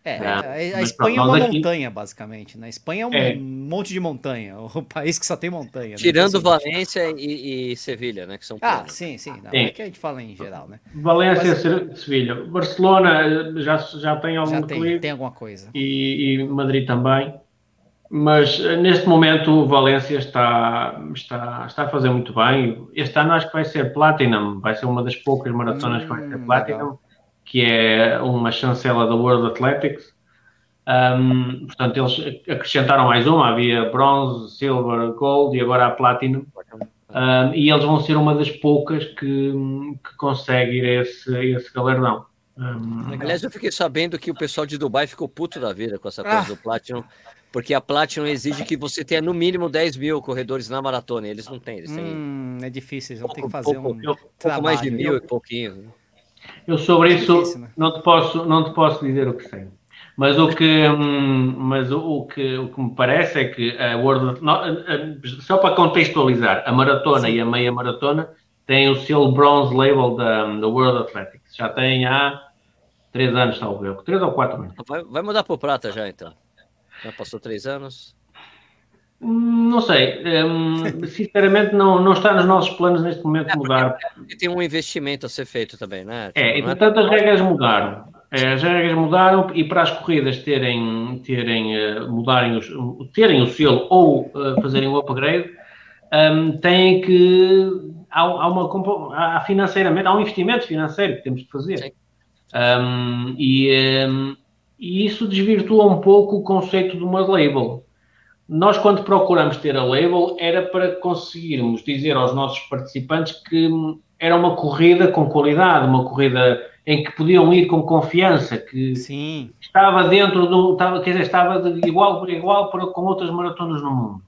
É, ah, a, a Espanha é uma aqui... montanha, basicamente. Né? A Espanha é um é. monte de montanha, o (laughs) país que só tem montanha. Né? Tirando né? Valência e, e, Sevilha, né? Que são Ah, sim, sim. Não, sim. é que a gente fala em geral, né? Valência e Sevilha. Barcelona eh, já, já tem algum já tem, tem alguma coisa. E, e, Madrid também. Mas eh, neste momento o Valência está, está, está a fazer muito bem. Este ano acho que vai ser Platinum, vai ser uma das poucas maratonas hum, que vai ser hum, Platinum. Legal que é uma chancela da World Athletics. Um, portanto, eles acrescentaram mais uma, havia bronze, silver, gold e agora a platinum. Um, e eles vão ser uma das poucas que, que consegue ir a esse, a esse galardão. Um, Aliás, eu fiquei sabendo que o pessoal de Dubai ficou puto da vida com essa coisa ah. do Platinum, porque a Platinum exige que você tenha no mínimo 10 mil corredores na maratona. Eles não têm. Eles têm... Hum, é difícil, eles vão ter que fazer pouco, um. Pouco mais de mil e pouquinho. Eu sobre é isso difícil, né? não, te posso, não te posso dizer o que sei. Mas o que, hum, mas o, o, que, o que me parece é que a World, só para contextualizar, a maratona Sim. e a meia maratona têm o selo bronze label da, da World Athletics. Já tem há três anos, talvez. Três ou quatro anos. Vai, vai mudar para o prata já, então. Já passou três anos. Não sei, um, sinceramente não, não está nos nossos planos neste momento é, mudar. Tem um investimento a ser feito também, né? É, e portanto as regras mudaram. É, as regras mudaram e para as corridas terem, terem, uh, mudarem os, terem o selo ou uh, fazerem o upgrade, um, têm que. Há, há, uma, há financeiramente, há um investimento financeiro que temos de fazer. Um, e, um, e isso desvirtua um pouco o conceito de uma label nós, quando procuramos ter a label, era para conseguirmos dizer aos nossos participantes que era uma corrida com qualidade, uma corrida em que podiam ir com confiança, que Sim. estava dentro do. Estava, quer dizer, estava de igual por igual para, com outras maratonas no mundo.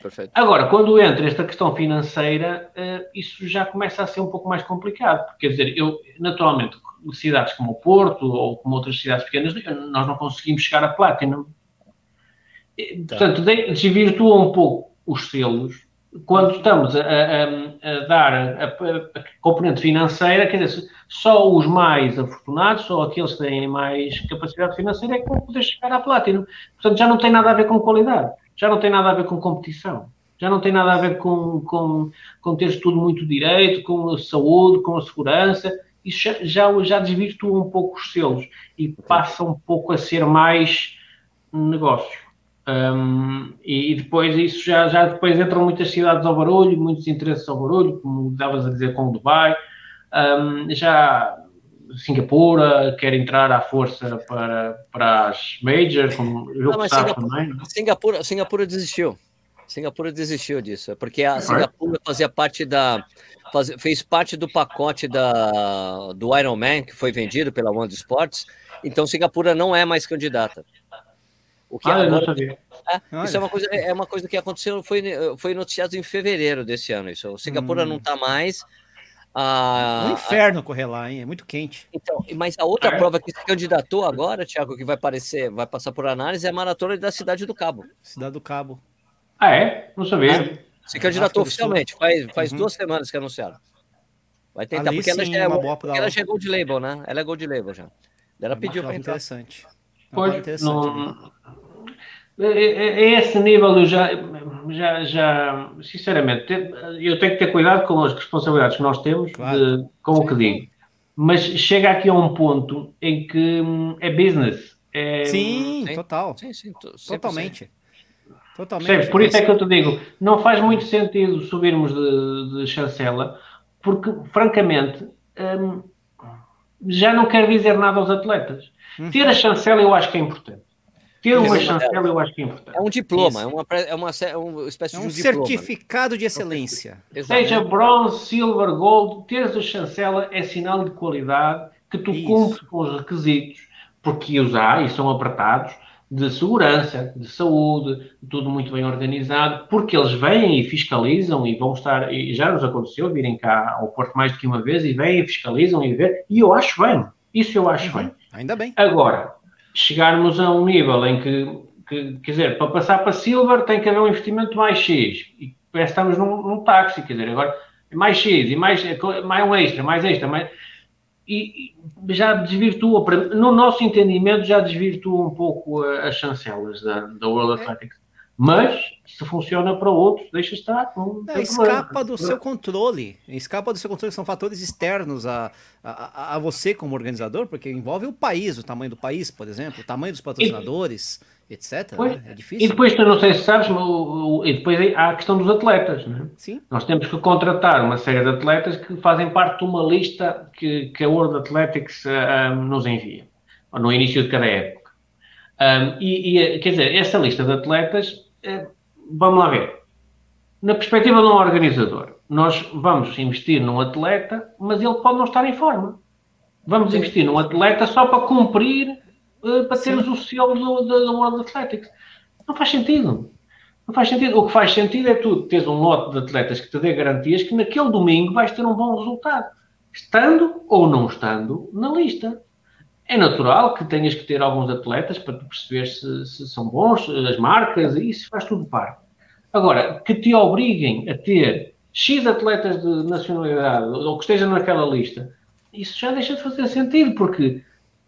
Perfeito. Agora, quando entra esta questão financeira, uh, isso já começa a ser um pouco mais complicado, porque quer dizer, eu, naturalmente, cidades como o Porto ou como outras cidades pequenas, nós não conseguimos chegar a Platinum. Tá. Portanto, desvirtua um pouco os selos quando estamos a, a, a dar a, a, componente financeira, quer dizer, só os mais afortunados, só aqueles que têm mais capacidade financeira é que vão poder chegar à Platinum. Portanto, já não tem nada a ver com qualidade, já não tem nada a ver com competição, já não tem nada a ver com, com, com teres tudo muito direito, com a saúde, com a segurança. Isso já, já, já desvirtua um pouco os selos e passa um pouco a ser mais negócio. Um, e, e, depois isso já, já depois entram muitas cidades ao barulho, muitos interesses ao barulho, como estavas a dizer com o Dubai. Um, já Singapura quer entrar à força para, para as majors, como eu não, Singapura, também. Não? Singapura, Singapura desistiu. Singapura desistiu disso, é porque a Singapura fazia parte da faz, fez parte do pacote da do Ironman que foi vendido pela One Sports. Então Singapura não é mais candidata. O que ah, agora, eu não sabia. É, isso é uma coisa é uma coisa que aconteceu foi foi noticiado em fevereiro desse ano. Isso. Singapura hum. não está mais. Ah, um inferno a... correr lá, hein? É muito quente. Então, mas a outra é. prova que se candidatou agora, Thiago, que vai aparecer, vai passar por análise, é a maratona da Cidade do Cabo. Cidade do Cabo. Ah, é? Não sabia. Ah, se candidatou oficialmente, faz, faz uhum. duas semanas que anunciaram. Vai tentar, Ali, porque ela, já é, porque ela já é gold label, né? Ela é gold label já. Ela é pediu para entrar. Interessante. Pois, interessante. Não... É, é, é esse nível eu já, já, já, sinceramente, eu tenho que ter cuidado com as responsabilidades que nós temos claro. de, com Sim. o que digo. Mas chega aqui a um ponto em que hum, é business. É... Sim, total. Sim, sim, Totalmente. Totalmente. Por isso é que eu te digo, não faz muito sentido subirmos de, de chancela, porque, francamente, hum, já não quer dizer nada aos atletas. Uhum. Ter a chancela eu acho que é importante. Ter uma chancela eu acho que é importante. É um diploma, é uma, é uma, é uma espécie é um de um certificado de excelência. Seja bronze, silver, gold, teres a chancela é sinal de qualidade que tu cumpres com os requisitos, porque os há e são apertados, de segurança, de saúde, tudo muito bem organizado, porque eles vêm e fiscalizam e vão estar, e já nos aconteceu virem cá ao Porto mais do que uma vez e vêm e fiscalizam e ver, e eu acho bem, isso eu acho bem. Ainda bem. Agora, chegarmos a um nível em que, que, quer dizer, para passar para Silver tem que haver um investimento mais X, e parece que estamos num, num táxi, quer dizer, agora mais X e mais, mais um extra, mais extra, mais e já desvirtua, no nosso entendimento, já desvirtua um pouco as chancelas da, da World é. Athletics. Mas, se funciona para outros, deixa estar. Não, não escapa do seu controle. Escapa do seu controle. São fatores externos a, a, a você como organizador, porque envolve o país, o tamanho do país, por exemplo, o tamanho dos patrocinadores. E etc. Pois, né? É difícil. E depois, tu não sei se sabes, o, o, e depois há a questão dos atletas. Né? Sim. Nós temos que contratar uma série de atletas que fazem parte de uma lista que, que a World Athletics uh, um, nos envia, no início de cada época. Um, e, e, quer dizer, essa lista de atletas, vamos lá ver. Na perspectiva de um organizador, nós vamos investir num atleta, mas ele pode não estar em forma. Vamos Sim. investir num atleta só para cumprir para termos o selo do, do, do World Athletics. Não faz sentido. Não faz sentido. O que faz sentido é tu teres um lote de atletas que te dê garantias que naquele domingo vais ter um bom resultado. Estando ou não estando na lista. É natural que tenhas que ter alguns atletas para perceber se, se são bons, as marcas, e isso faz tudo parte. Agora, que te obriguem a ter X atletas de nacionalidade ou que estejam naquela lista, isso já deixa de fazer sentido, porque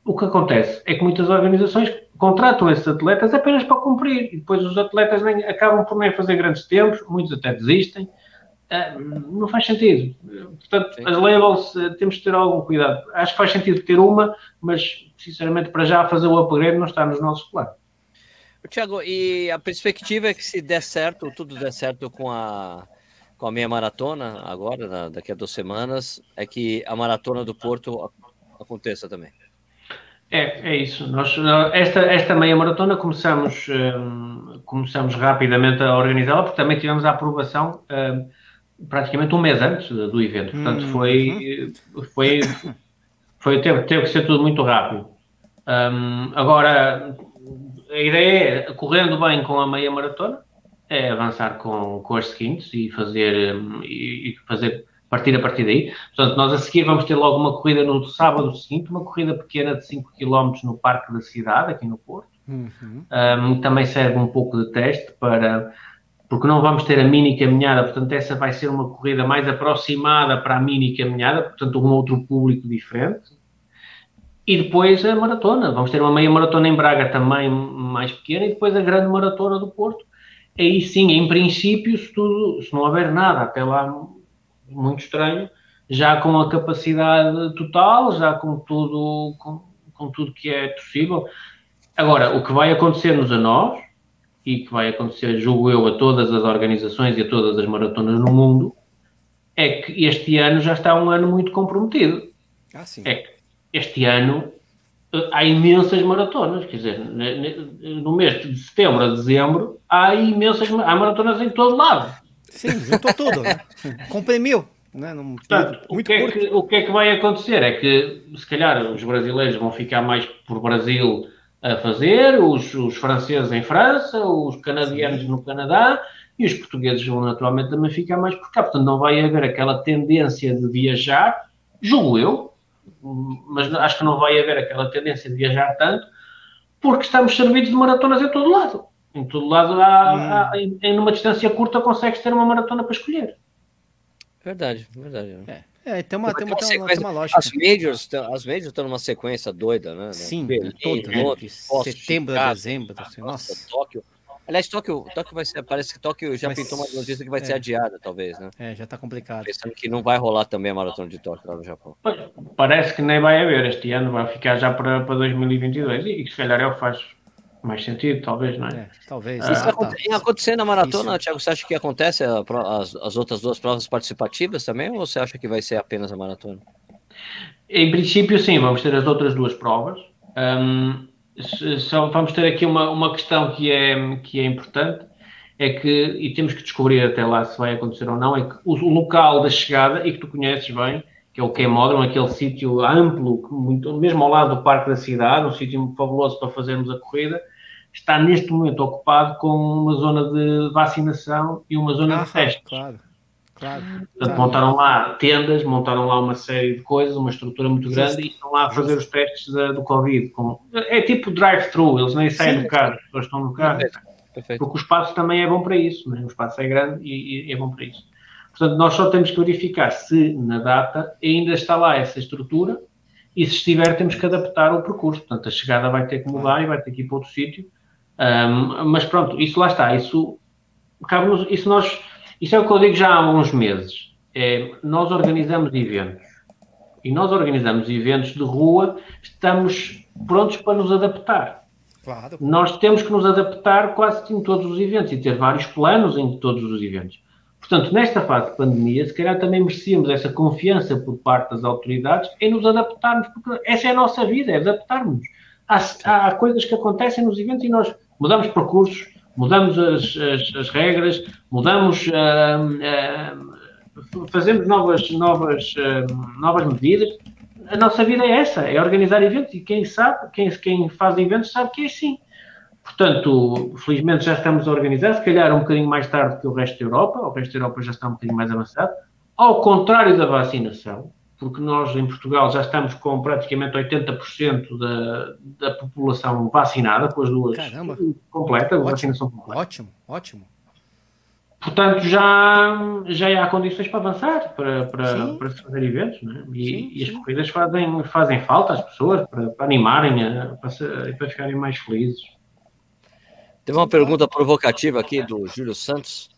o que acontece é que muitas organizações contratam esses atletas apenas para cumprir e depois os atletas nem, acabam por nem fazer grandes tempos, muitos até desistem. Uh, não faz sentido. Portanto, Sim. as labels uh, temos de ter algum cuidado. Acho que faz sentido ter uma, mas sinceramente, para já fazer o upgrade não está nos nossos planos. Tiago, e a perspectiva é que se der certo, tudo der certo com a, com a meia maratona agora, daqui a duas semanas, é que a maratona do Porto aconteça também. É, é isso. Nós, esta, esta meia maratona começamos, um, começamos rapidamente a organizá-la, porque também tivemos a aprovação um, praticamente um mês antes do evento. Portanto, uhum. foi, foi, foi teve, teve que ser tudo muito rápido. Um, agora, a ideia é, correndo bem com a meia maratona, é avançar com, com as seguintes e fazer, hum, e fazer partir a partir daí. Portanto, nós a seguir vamos ter logo uma corrida no sábado seguinte, uma corrida pequena de 5 km no Parque da Cidade, aqui no Porto. Uhum. Um, também serve um pouco de teste para. Porque não vamos ter a mini caminhada, portanto, essa vai ser uma corrida mais aproximada para a mini caminhada, portanto, um outro público diferente. E depois a maratona. Vamos ter uma meia maratona em Braga também mais pequena e depois a grande maratona do Porto. Aí sim, em princípio, se, tudo, se não houver nada até lá muito estranho, já com a capacidade total, já com tudo, com, com tudo que é possível. Agora, o que vai acontecer-nos a nós, e que vai acontecer, julgo eu, a todas as organizações e a todas as maratonas no mundo, é que este ano já está um ano muito comprometido. Ah, sim. É que este ano eh, há imensas maratonas, quer dizer, no mês de setembro a dezembro há imensas há maratonas em todo lado. Sim, juntou tudo, né? (laughs) Comprimiu. Né? Num Portanto, o, que é que, o que é que vai acontecer? É que, se calhar, os brasileiros vão ficar mais por Brasil a fazer, os, os franceses em França, os canadianos Sim. no Canadá e os portugueses vão naturalmente também ficar mais por cá. Portanto, não vai haver aquela tendência de viajar, julgo eu, mas acho que não vai haver aquela tendência de viajar tanto, porque estamos servidos de maratonas em todo lado. Em todo lado, há, hum. há, em, em uma distância curta, consegues ter uma maratona para escolher. Verdade, verdade. É. É, tem uma, tem uma, tem uma, tem uma lógica. As majors, as majors estão numa sequência doida, né? Sim, toda, né? Setembro a dezembro. Assim, nossa, nossa. Tóquio. Aliás, Tóquio, Tóquio vai ser. Parece que Tóquio já Mas, pintou uma notícia que vai é, ser adiada, talvez, né? É, já tá complicado. Pensando que não vai rolar também a maratona de Tóquio lá no Japão. Parece que nem vai haver este ano, vai ficar já para, para 2022 e, e se calhar é o que faz mais sentido, talvez, não é? é talvez. Isso ah, tá. acontecer na maratona, Isso. Thiago, você acha que acontece as, as outras duas provas participativas também, ou você acha que vai ser apenas a maratona? Em princípio, sim, vamos ter as outras duas provas. Um, só vamos ter aqui uma, uma questão que é, que é importante, é que, e temos que descobrir até lá se vai acontecer ou não, é que o, local da chegada, e que tu conheces bem, que é o Queimódromo, aquele sítio amplo, muito, mesmo ao lado do Parque da Cidade, um sítio fabuloso para fazermos a corrida, está neste momento ocupado com uma zona de vacinação e uma zona ah, de testes. Claro. Claro, Portanto, montaram lá tendas, montaram lá uma série de coisas, uma estrutura muito grande e estão lá a fazer os testes da, do Covid. Com, é tipo drive-thru, eles nem saem Sim. do carro, as pessoas estão no carro. Perfeito. Perfeito. Porque o espaço também é bom para isso, né? o espaço é grande e, e, é bom para isso. Portanto, nós só temos que verificar se na data ainda está lá essa estrutura e se estiver, temos que adaptar o percurso. Portanto, a chegada vai ter que mudar e vai ter que ir para outro sítio. Um, mas pronto, isso lá está. Isso, cabe isso nós isso é o que eu digo já há uns meses. É, nós organizamos eventos. E nós organizamos eventos de rua, estamos prontos para nos adaptar. Claro. Nós temos que nos adaptar quase em todos os eventos e ter vários planos em todos os eventos. Portanto, nesta fase de pandemia, se calhar também merecíamos essa confiança por parte das autoridades em nos adaptarmos, porque essa é a nossa vida, é adaptarmos. Há, há coisas que acontecem nos eventos e nós mudamos percursos, mudamos as, as, as regras, mudamos, uh, uh, fazemos novas, novas, uh, novas medidas. A nossa vida é essa, é organizar eventos e quem sabe, quem, quem faz eventos sabe que é assim. Portanto, felizmente já estamos a organizar, se calhar um bocadinho mais tarde que o resto da Europa, o resto da Europa já está um bocadinho mais avançado, ao contrário da vacinação, porque nós em Portugal já estamos com praticamente 80% da, da população vacinada com as duas Caramba. completa, ótimo, vacinação completa. Ótimo, ótimo. Portanto, já, já há condições para avançar, para, para, para se fazer eventos, né? e, sim, e, as corridas fazem, fazem falta às pessoas para, para animarem, a, para, para ficarem mais felizes. Tem uma pergunta provocativa aqui do Júlio Santos.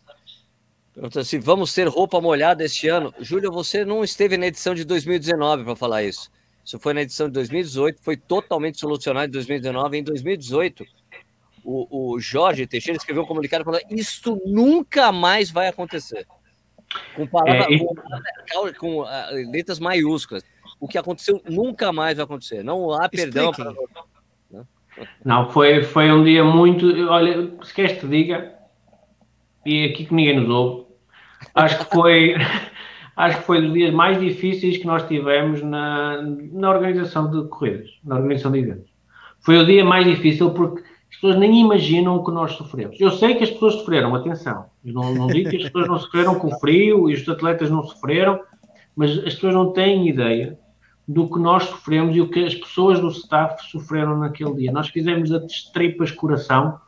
Pergunta se vamos ter roupa molhada este ano. Júlio, você não esteve na edição de 2019 para falar isso. Isso foi na edição de 2018, foi totalmente solucionado em 2019. Em 2018, o, o Jorge Teixeira escreveu um comunicado falando: Isso nunca mais vai acontecer. Com, palavra, é, com, com uh, letras maiúsculas. O que aconteceu nunca mais vai acontecer. Não há perdão para. Não, foi, foi um dia muito. Olha, se queres te diga, e aqui que ninguém nos ouve, acho que foi, (laughs) acho que foi dos dias mais difíceis que nós tivemos na, na organização de corridas, na organização de eventos. Foi o dia mais difícil porque as pessoas nem imaginam o que nós sofremos. Eu sei que as pessoas sofreram, atenção. Eu não, não digo que as pessoas não sofreram com frio e os atletas não sofreram, mas as pessoas não têm ideia do que nós sofremos e o que as pessoas do staff sofreram naquele dia. Nós fizemos a tripas coração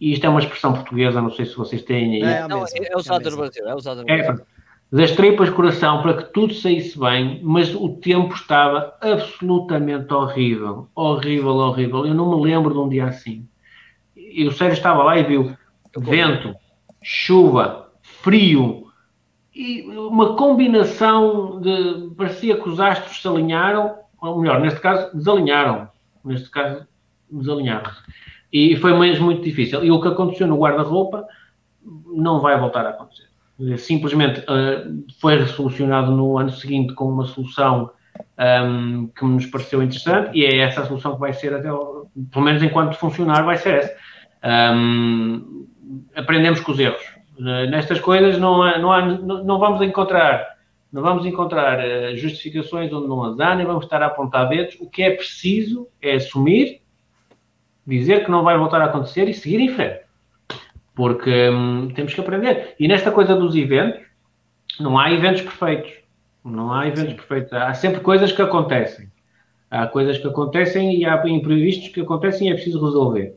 e isto é uma expressão portuguesa, não sei se vocês têm aí. É, é, não, é usado no Brasil, é usado no Brasil. É, das tripas coração para que tudo saísse bem, mas o tempo estava absolutamente horrível, horrível, horrível. Eu não me lembro de um dia assim. E o Sérgio estava lá e viu vento, chuva, frio e uma combinação de. parecia que os astros se alinharam, ou melhor, neste caso, desalinharam. Neste caso, desalinharam. E foi mesmo muito difícil. E o que aconteceu no guarda-roupa não vai voltar a acontecer. Simplesmente uh, foi resolucionado no ano seguinte com uma solução um, que nos pareceu interessante e é essa a solução que vai ser até, pelo menos enquanto funcionar, vai ser essa. Um, aprendemos com os erros. Uh, nestas coisas não, há, não, há, não, vamos encontrar não vamos encontrar uh, justificações onde não as há, nem vamos estar a apontar dedos. O que é preciso é assumir, dizer que não vai voltar a acontecer e seguir em frente. Porque hum, temos que aprender. E nesta coisa dos eventos, não há eventos perfeitos. Não há eventos Sim. perfeitos. Há sempre coisas que acontecem. Há coisas que acontecem e há imprevistos que acontecem e é preciso resolver.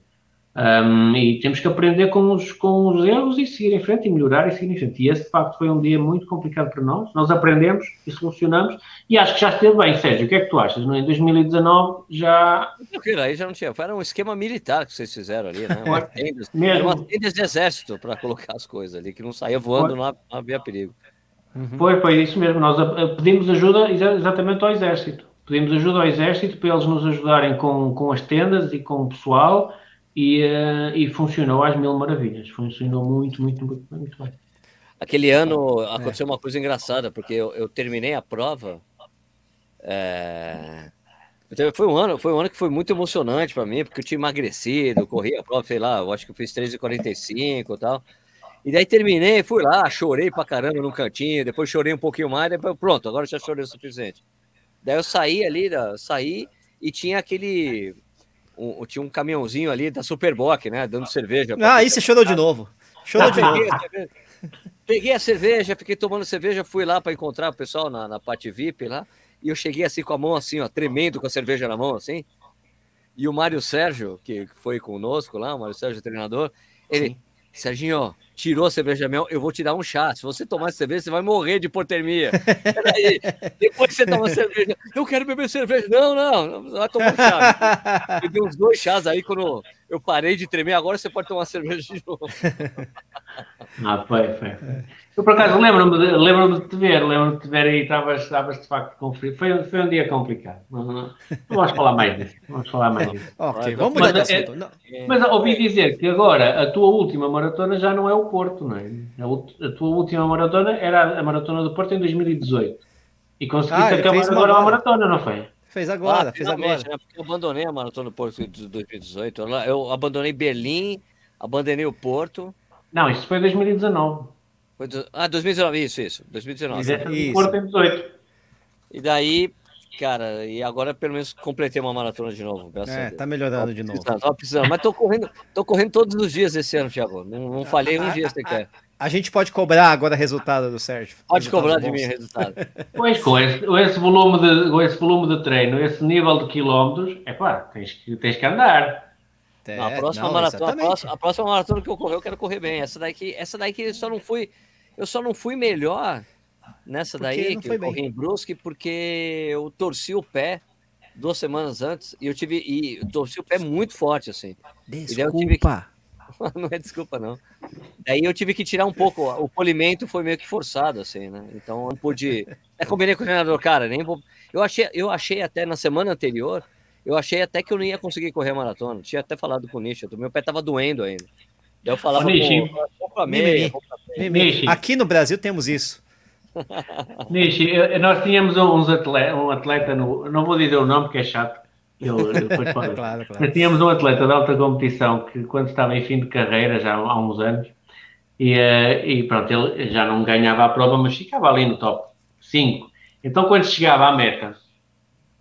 Um, e temos que aprender com os, com os erros e seguir em frente e melhorar e seguir em frente. E esse, de facto, foi um dia muito complicado para nós. Nós aprendemos e solucionamos e acho que já esteve bem. Sérgio, o que é que tu achas? Em 2019 já. Não, aí já não tinha. Era um esquema militar que vocês fizeram ali, né? (laughs) Uma tendas, Mesmo... Uma tendas de exército para colocar as coisas ali, que não saía voando, não, não havia perigo. Uhum. Foi, foi isso mesmo. Nós pedimos ajuda exatamente ao Exército. Pedimos ajuda ao Exército para eles nos ajudarem com, com as tendas e com o pessoal e, uh, e funcionou às mil maravilhas. Funcionou muito, muito, muito, muito bem. Aquele ano aconteceu é. uma coisa engraçada, porque eu, eu terminei a prova. É... Foi um ano, foi um ano que foi muito emocionante para mim, porque eu tinha emagrecido, corri a prova, sei lá, eu acho que eu fiz 3,45 e tal. E daí terminei, fui lá, chorei pra caramba num cantinho, depois chorei um pouquinho mais, depois pronto, agora já chorei o suficiente. Daí eu saí ali, saí e tinha aquele. Um, tinha um caminhãozinho ali da Superboc, né? Dando cerveja. Ah, aí você chorou de novo. Chorou de novo. Peguei a cerveja, fiquei tomando cerveja, fui lá para encontrar o pessoal na, na parte VIP lá. E eu cheguei assim com a mão assim, ó, tremendo com a cerveja na mão, assim. E o Mário Sérgio, que foi conosco lá, o Mário Sérgio, treinador, ele, Sim. Serginho, tirou a cerveja mel, eu vou te dar um chá. Se você tomar cerveja, você vai morrer de hipotermia. Peraí, (laughs) depois você toma cerveja. Eu quero beber cerveja. Não, não, não vai tomar um chá. (laughs) Eu dei uns dois chás aí quando eu parei de tremer. Agora você pode tomar cerveja de novo. (laughs) Ah, foi, foi. Eu, por acaso, lembro-me de, lembro de te ver, lembro-me de te ver aí, estavas, de facto com frio. Foi, foi um dia complicado. Não, não, não, vamos falar mais disso. Vamos falar mais disso. ok, vamos mudar de assunto. É, mas ouvi dizer que agora a tua última maratona já não é o Porto, não é? A, a tua última maratona era a maratona do Porto em 2018. E conseguiste ah, acabar agora a maratona, não foi? Fez agora, ah, fez agora. Né? Porque eu abandonei a maratona do Porto de 2018. Eu abandonei Berlim, abandonei o Porto. Não, isso foi 2019. Foi do... Ah, 2019, isso, isso. 2019. Isso. Em 18. E daí, cara, e agora pelo menos completei uma maratona de novo. É, tá melhorando de novo. Tô precisando, mas tô correndo, tô correndo todos os dias esse ano, Thiago. Não, não falhei um dia sequer. A gente pode cobrar agora resultado do Sérgio. Pode cobrar de mim resultado. (laughs) Pois, com esse, com esse, volume de, com esse volume de treino, esse nível de quilómetros, é pá, tens que, tens que andar. É, não, a, próxima não, maratona, a, próxima, a próxima maratona que eu correr, eu quero correr bem. Essa daqui, essa daqui eu só não fui, eu só não fui melhor nessa porque daí que eu corri bem. em Brusque porque eu torci o pé duas semanas antes e eu tive e eu torci o pé muito forte assim. Desculpa. Que... (laughs) não é desculpa não. Daí eu tive que tirar um pouco, o polimento foi meio que forçado assim, né? Então eu não pude. (laughs) É combinei com o treinador, cara, nem vou... Eu achei, eu achei até na semana anterior eu achei até que eu não ia conseguir correr a maratona. Tinha até falado com o Nisha, meu pé tava doendo ainda. Daí eu falava, Nishi, pô, meia, meia. Aqui no Brasil temos isso. (laughs) (laughs) Nishi, nós tínhamos uns atleta, um atleta, no, não vou dizer o nome porque é chato, eu, depois (laughs) claro, claro. Mas tínhamos um atleta de alta competição que quando estava em fim de carreira, já há uns anos, e, eh, e pronto, ele já não ganhava a prova, mas ficava ali no top 5. Então quando chegava à meta,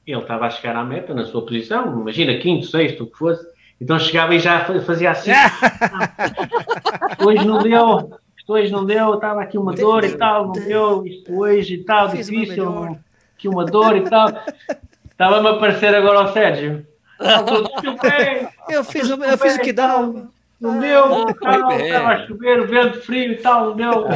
ele estava a chegar à meta na sua posição, imagina, quinto, sexto, o que fosse, então chegava e já fazia assim. hoje não deu, hoje não deu, estava aqui uma dor e tal, não deu, isto hoje e tal, difícil, aqui uma dor e tal. Estava-me a aparecer agora ao Sérgio. (laughs) Eu fiz, eu fiz o que dava. Não deu, não, estava a chover, vento frio e tal, não (laughs) deu.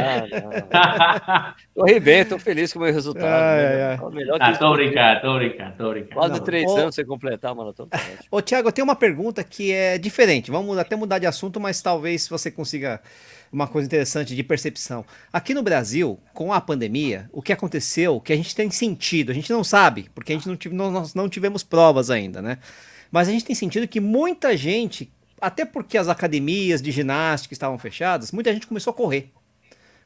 Corri bem, estou feliz com o meu resultado. né? é. Melhor ah, tô brincando, tô brincando, tô brincando. Quase três anos você completar a maratona. Tá Ô, Tiago, eu tenho uma pergunta que é diferente. Vamos até mudar de assunto, mas talvez você consiga uma coisa interessante de percepção. Aqui no Brasil, com a pandemia, o que aconteceu, o que a gente tem sentido, a gente não sabe, porque a gente não, tive, nós não tivemos provas ainda, né? Mas a gente tem sentido que muita gente até porque as academias de ginástica estavam fechadas, muita gente começou a correr.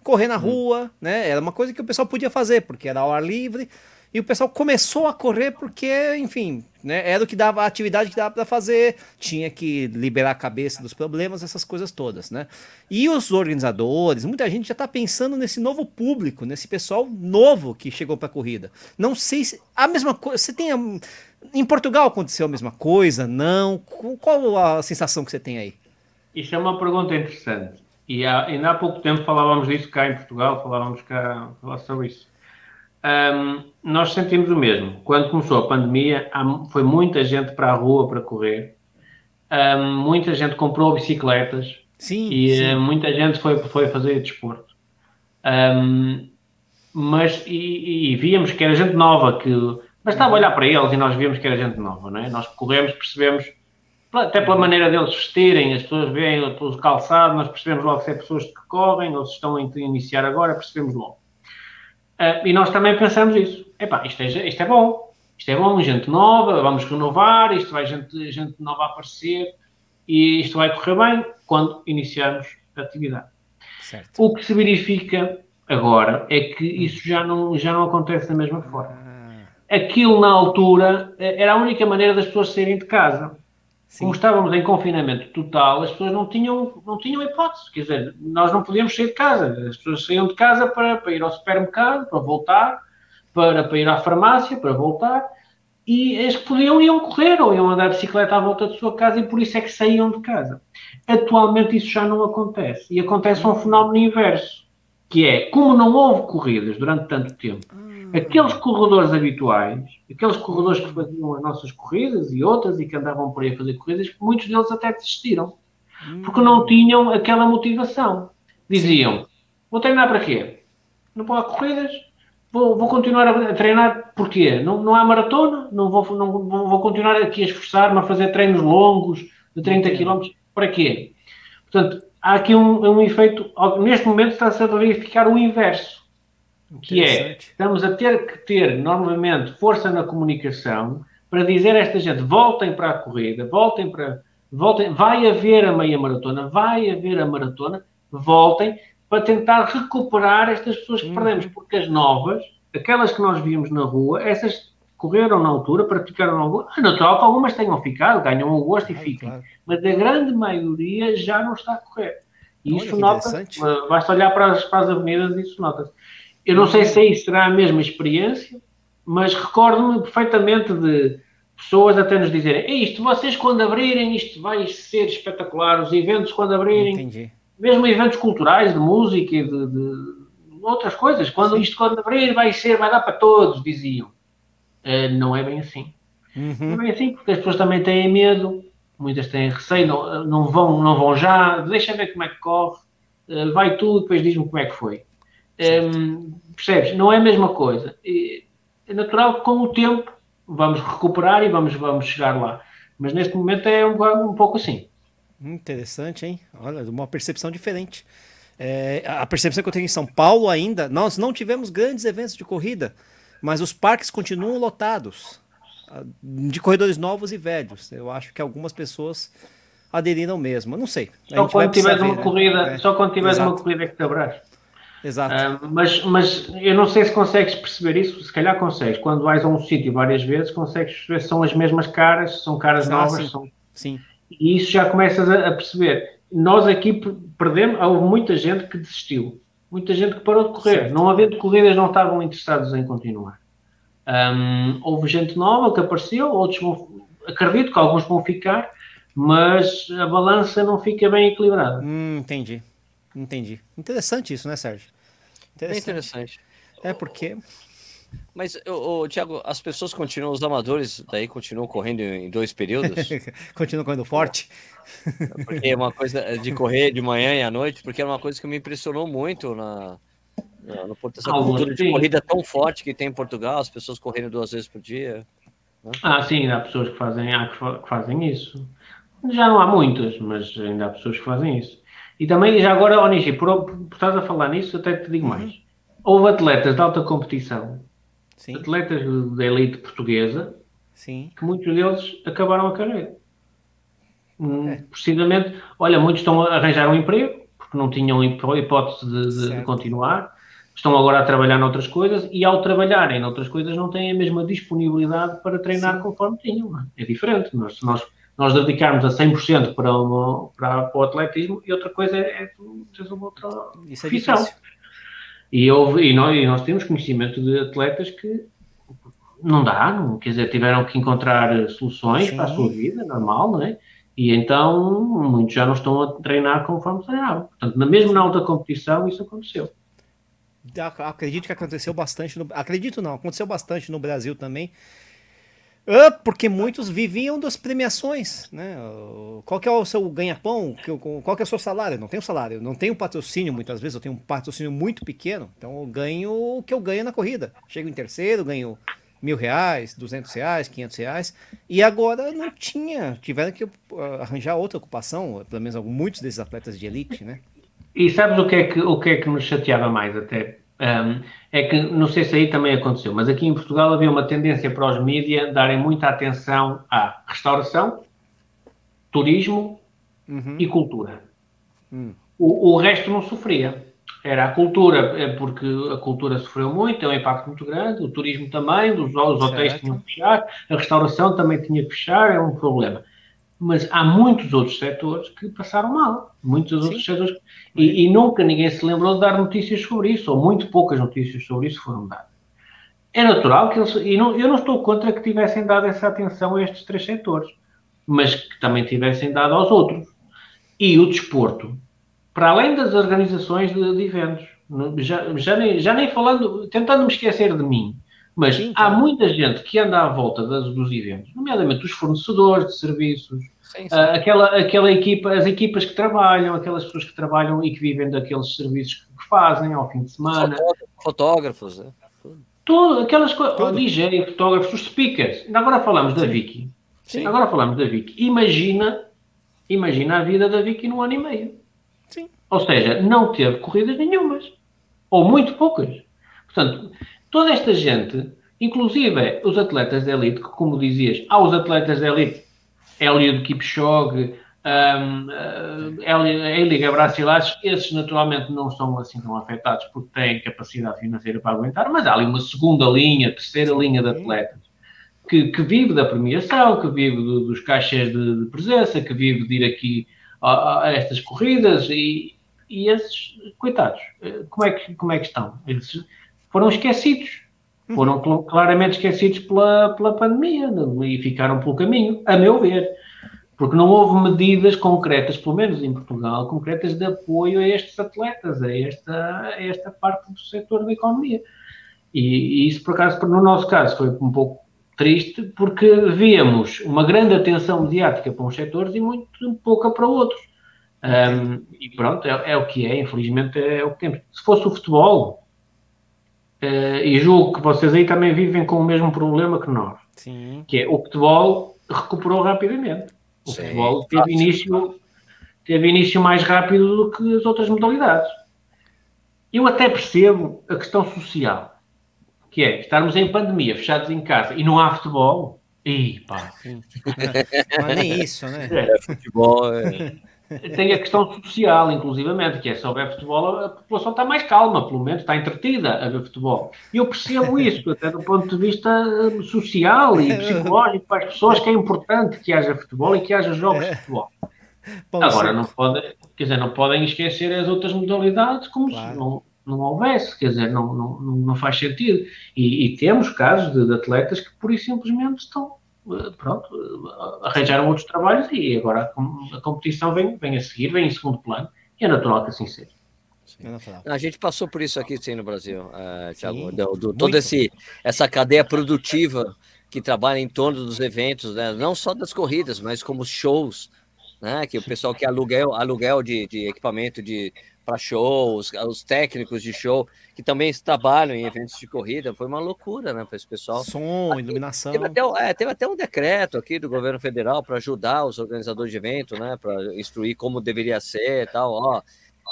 Correr na hum. rua, né? Era uma coisa que o pessoal podia fazer, porque era ao ar livre. E o pessoal começou a correr porque, enfim, né, era o que dava a atividade que dava para fazer, tinha que liberar a cabeça dos problemas, essas coisas todas, né? E os organizadores, muita gente já está pensando nesse novo público, nesse pessoal novo que chegou para a corrida. Não sei se a mesma coisa, você tem a, em Portugal aconteceu a mesma coisa? Não? Qual a sensação que você tem aí? Isso é uma pergunta interessante. E há, ainda há pouco tempo falávamos disso cá em Portugal, falávamos cá sobre isso. Um, nós sentimos o mesmo. Quando começou a pandemia, há, foi muita gente para a rua para correr, um, muita gente comprou bicicletas sim, e sim. Uh, muita gente foi, foi fazer desporto. Um, mas e, e, víamos que era gente nova que bastava uhum. olhar para eles e nós víamos que era gente nova, não é? Nós corremos, percebemos até pela maneira deles vestirem, as pessoas veem o calçado, nós percebemos logo se é pessoas que correm ou se estão a iniciar agora, percebemos logo. Uh, e nós também pensamos isso. Epá, isto é, isto é bom, isto é bom, gente nova, vamos renovar, isto vai gente, gente nova aparecer e isto vai correr bem quando iniciarmos a atividade. Certo. O que se verifica agora é que isso já não, já não acontece da mesma forma. Aquilo na altura eh, era a única maneira das pessoas saírem de casa. Sim. Como estávamos em confinamento total, as pessoas não tinham, não tinham hipótese. Quer dizer, nós não podíamos sair de casa. As pessoas saíam de casa para, para ir ao supermercado, para voltar, para, para ir à farmácia, para voltar. E as que podiam iam correr ou iam andar de bicicleta à volta de sua casa e por isso é que saíam de casa. Atualmente isso já não acontece. E acontece um fenómeno inverso, que é, como não houve corridas durante tanto tempo, aqueles corredores habituais, aqueles corredores que faziam as nossas corridas e outras e que andavam por aí a fazer corridas, muitos deles até desistiram. Porque não tinham aquela motivação. Diziam, vou treinar para quê? Não pode corridas? Vou, vou continuar a treinar porquê? Não, não há maratona? Não vou, não, vou continuar aqui a esforçar-me a fazer treinos longos de 30 km? Para quê? Portanto, há aqui um, um efeito, neste momento está-se a verificar o inverso que é, estamos a ter que ter normalmente força na comunicação para dizer a esta gente, voltem para a corrida, voltem para, voltem, vai haver a meia maratona, vai haver a maratona, voltem para tentar recuperar estas pessoas que uhum. perdemos, porque as novas, aquelas que nós víamos na rua, essas correram na altura, praticaram na altura, é natural que algumas tenham ficado, ganham o gosto e fiquem, claro. mas a grande maioria já não está a correr. E Olha, isso nota, basta olhar para as, para as avenidas e isso nota-se. Eu não sei se aí será a mesma experiência, mas recordo-me perfeitamente de pessoas até nos dizerem: é isto, vocês quando abrirem, isto vai ser espetacular. Os eventos quando abrirem, Entendi. mesmo eventos culturais, de música e de, de outras coisas, quando Sim. isto quando abrir vai ser, vai dar para todos, diziam. Uh, não é bem assim. Uhum. Não é bem assim, porque as pessoas também têm medo, muitas têm receio, não, não, vão, não vão já, deixa ver como é que corre, uh, vai tudo, depois diz-me como é que foi. Um, percebes? Não é a mesma coisa. É natural que com o tempo vamos recuperar e vamos, vamos chegar lá. Mas neste momento é um, um pouco assim. Interessante, hein? Olha, uma percepção diferente. É, a percepção que eu tenho em São Paulo ainda, nós não tivemos grandes eventos de corrida, mas os parques continuam lotados de corredores novos e velhos. Eu acho que algumas pessoas aderiram mesmo. Eu não sei. Só quando tiveres uma né? corrida, é, só quando tiveres uma corrida que te abraço. Exato. Uh, mas, mas eu não sei se consegues perceber isso, se calhar consegues. Quando vais a um sítio várias vezes, consegues perceber se são as mesmas caras, são caras ah, novas. Sim. São... sim. E isso já começas a, a, perceber. Nós aqui perdemos, houve muita gente que desistiu, muita gente que parou de correr. Certo. Não havendo corridas, não estavam interessados em continuar. Um, houve gente nova que apareceu, outros vão, acredito que alguns vão ficar, mas a balança não fica bem equilibrada. Hum, entendi. Entendi. Interessante isso, né, Sérgio? Interessante. Bem interessante. É porque. Mas, o, Thiago, as pessoas continuam, os amadores daí continuam correndo em dois períodos? (laughs) continuam correndo forte? Porque é uma coisa de correr de manhã e à noite, porque é uma coisa que me impressionou muito na, na no Porto, essa ah, cultura de corrida tão forte que tem em Portugal, as pessoas correndo duas vezes por dia. Né? Ah, sim, há pessoas que fazem, há que fazem isso. Já não há muitas, mas ainda há pessoas que fazem isso. E também, já agora, Onishi, por, por estás a falar nisso, até te digo uhum. mais. Houve atletas de alta competição, Sim. atletas da elite portuguesa, Sim. que muitos deles acabaram a carreira. Hum, é. Precisamente, olha, muitos estão a arranjar um emprego, porque não tinham hipótese de, de continuar, estão agora a trabalhar noutras coisas e ao trabalharem noutras coisas não têm a mesma disponibilidade para treinar Sim. conforme tinham. É? é diferente. Nós, nós, nós dedicarmos a 100% para, uma, para, para o atletismo e outra coisa é, é tens uma outra Isso é profissão. e, houve, e, nós, e nós temos conhecimento de atletas que não dá, não, quer dizer, tiveram que encontrar soluções Sim. para a sua vida, normal, não é? E então muitos já não estão a treinar conforme treinavam. Portanto, mesmo na alta competição, isso aconteceu. Acredito que aconteceu bastante. No, acredito não, aconteceu bastante no Brasil também. Ah, porque muitos viviam das premiações, né? Qual que é o seu ganha-pão? Qual que é o seu salário? Não tenho salário, não tenho patrocínio muitas vezes, eu tenho um patrocínio muito pequeno, então eu ganho o que eu ganho na corrida. Chego em terceiro, ganho mil reais, duzentos reais, quinhentos reais, e agora não tinha, tiveram que ah, arranjar outra ocupação, pelo menos muitos desses atletas de elite, né? E sabes o que é que, o que, é que nos chateava mais até? Um, é que, não sei se aí também aconteceu, mas aqui em Portugal havia uma tendência para os mídias darem muita atenção à restauração, turismo uhum. e cultura. Uhum. O, o, resto não sofria. Era a cultura, é porque a cultura sofreu muito, tem um impacto muito grande, o turismo também, os, os hotéis tinham que fechar, a restauração também tinha que fechar, é um problema mas há muitos outros setores que passaram mal. Muitos Sim. outros setores. E, e, nunca ninguém se lembrou de dar notícias sobre isso, ou muito poucas notícias sobre isso foram dadas. É natural que eles. E não, eu não estou contra que tivessem dado essa atenção a estes três setores, mas que também tivessem dado aos outros. E o desporto, para além das organizações de, de eventos, já, já, nem, já nem falando, tentando me esquecer de mim, mas Sim, há muita gente que anda à volta das, dos eventos, nomeadamente os fornecedores de serviços, sim, sim. Uh, aquela, aquela equipa, as equipas que trabalham, aquelas pessoas que trabalham e que vivem daqueles serviços que fazem ao fim de semana. Fotógrafos, é? Tudo, aquelas coisas, o DJ, fotógrafos, os speakers. Agora falamos da Vicky. Sim. Agora falamos da Vicky. Imagina, imagina a vida da Vicky num ano e meio. Sim. Ou seja, não teve corridas nenhumas. Ou muito poucas. Portanto, toda esta gente, inclusive os atletas de elite, que como dizias, há os atletas de elite, Eliud Kipchoge, um, uh, Eliga Bracilares, esses naturalmente não são assim tão afetados porque têm capacidade financeira para aguentar, mas há ali uma segunda linha, terceira linha de atletas que, que vive da premiação, que vive do, dos caixas de, de, presença, que vive de ir aqui a, a estas corridas e, e esses, coitados, eh, como é que, como é que estão? Eles, foram esquecidos. Uhum. Foram claramente esquecidos pela, pela pandemia e ficaram pelo caminho, a meu ver. Porque não houve medidas concretas, pelo menos em Portugal, concretas de apoio a estes atletas, a esta, a esta parte do setor da economia. E, e isso, por acaso, no nosso caso, foi um pouco triste, porque víamos uma grande atenção mediática para uns setores e muito pouca para outros. Um, e pronto, é, é, o que é, infelizmente é o que temos. Se fosse o futebol, Uh, e julgo que vocês aí também vivem com o mesmo problema que nós. Sim. Que é o futebol recuperou rapidamente. O Sim. futebol teve início, teve início mais rápido do que as outras modalidades. Eu até percebo a questão social, que é estarmos em pandemia, fechados em casa e não há futebol. Ih, pá. Não é (laughs) nem isso, né? É, futebol é (laughs) tem a questão social, inclusivamente, que é se houver futebol, a população está mais calma, pelo menos está entretida a ver futebol. E eu percebo isso, até do ponto de vista hum, social e psicológico para as pessoas, que é importante que haja futebol e que haja jogos de futebol. Agora, não podem, quer dizer, não podem esquecer as outras modalidades como claro. se não, não houvesse, quer dizer, não, não, não faz sentido. E, e temos casos de, de atletas que, por isso, simplesmente estão pronto, arranjaram outros trabalhos e agora a, competição vem, vem a seguir, vem em segundo plano e é natural que assim seja. A gente passou por isso aqui sim no Brasil, uh, Thiago, do, do, toda esse, essa cadeia produtiva que trabalha em torno dos eventos, né? não só das corridas, mas como shows, né? que o pessoal que aluguel, aluguel de, de equipamento de para shows, os técnicos de show que também trabalham em eventos de corrida, foi uma loucura, né, para esse pessoal. Som, iluminação. Teve até, é, teve até, um decreto aqui do governo federal para ajudar os organizadores de evento, né, para instruir como deveria ser, tal, ó,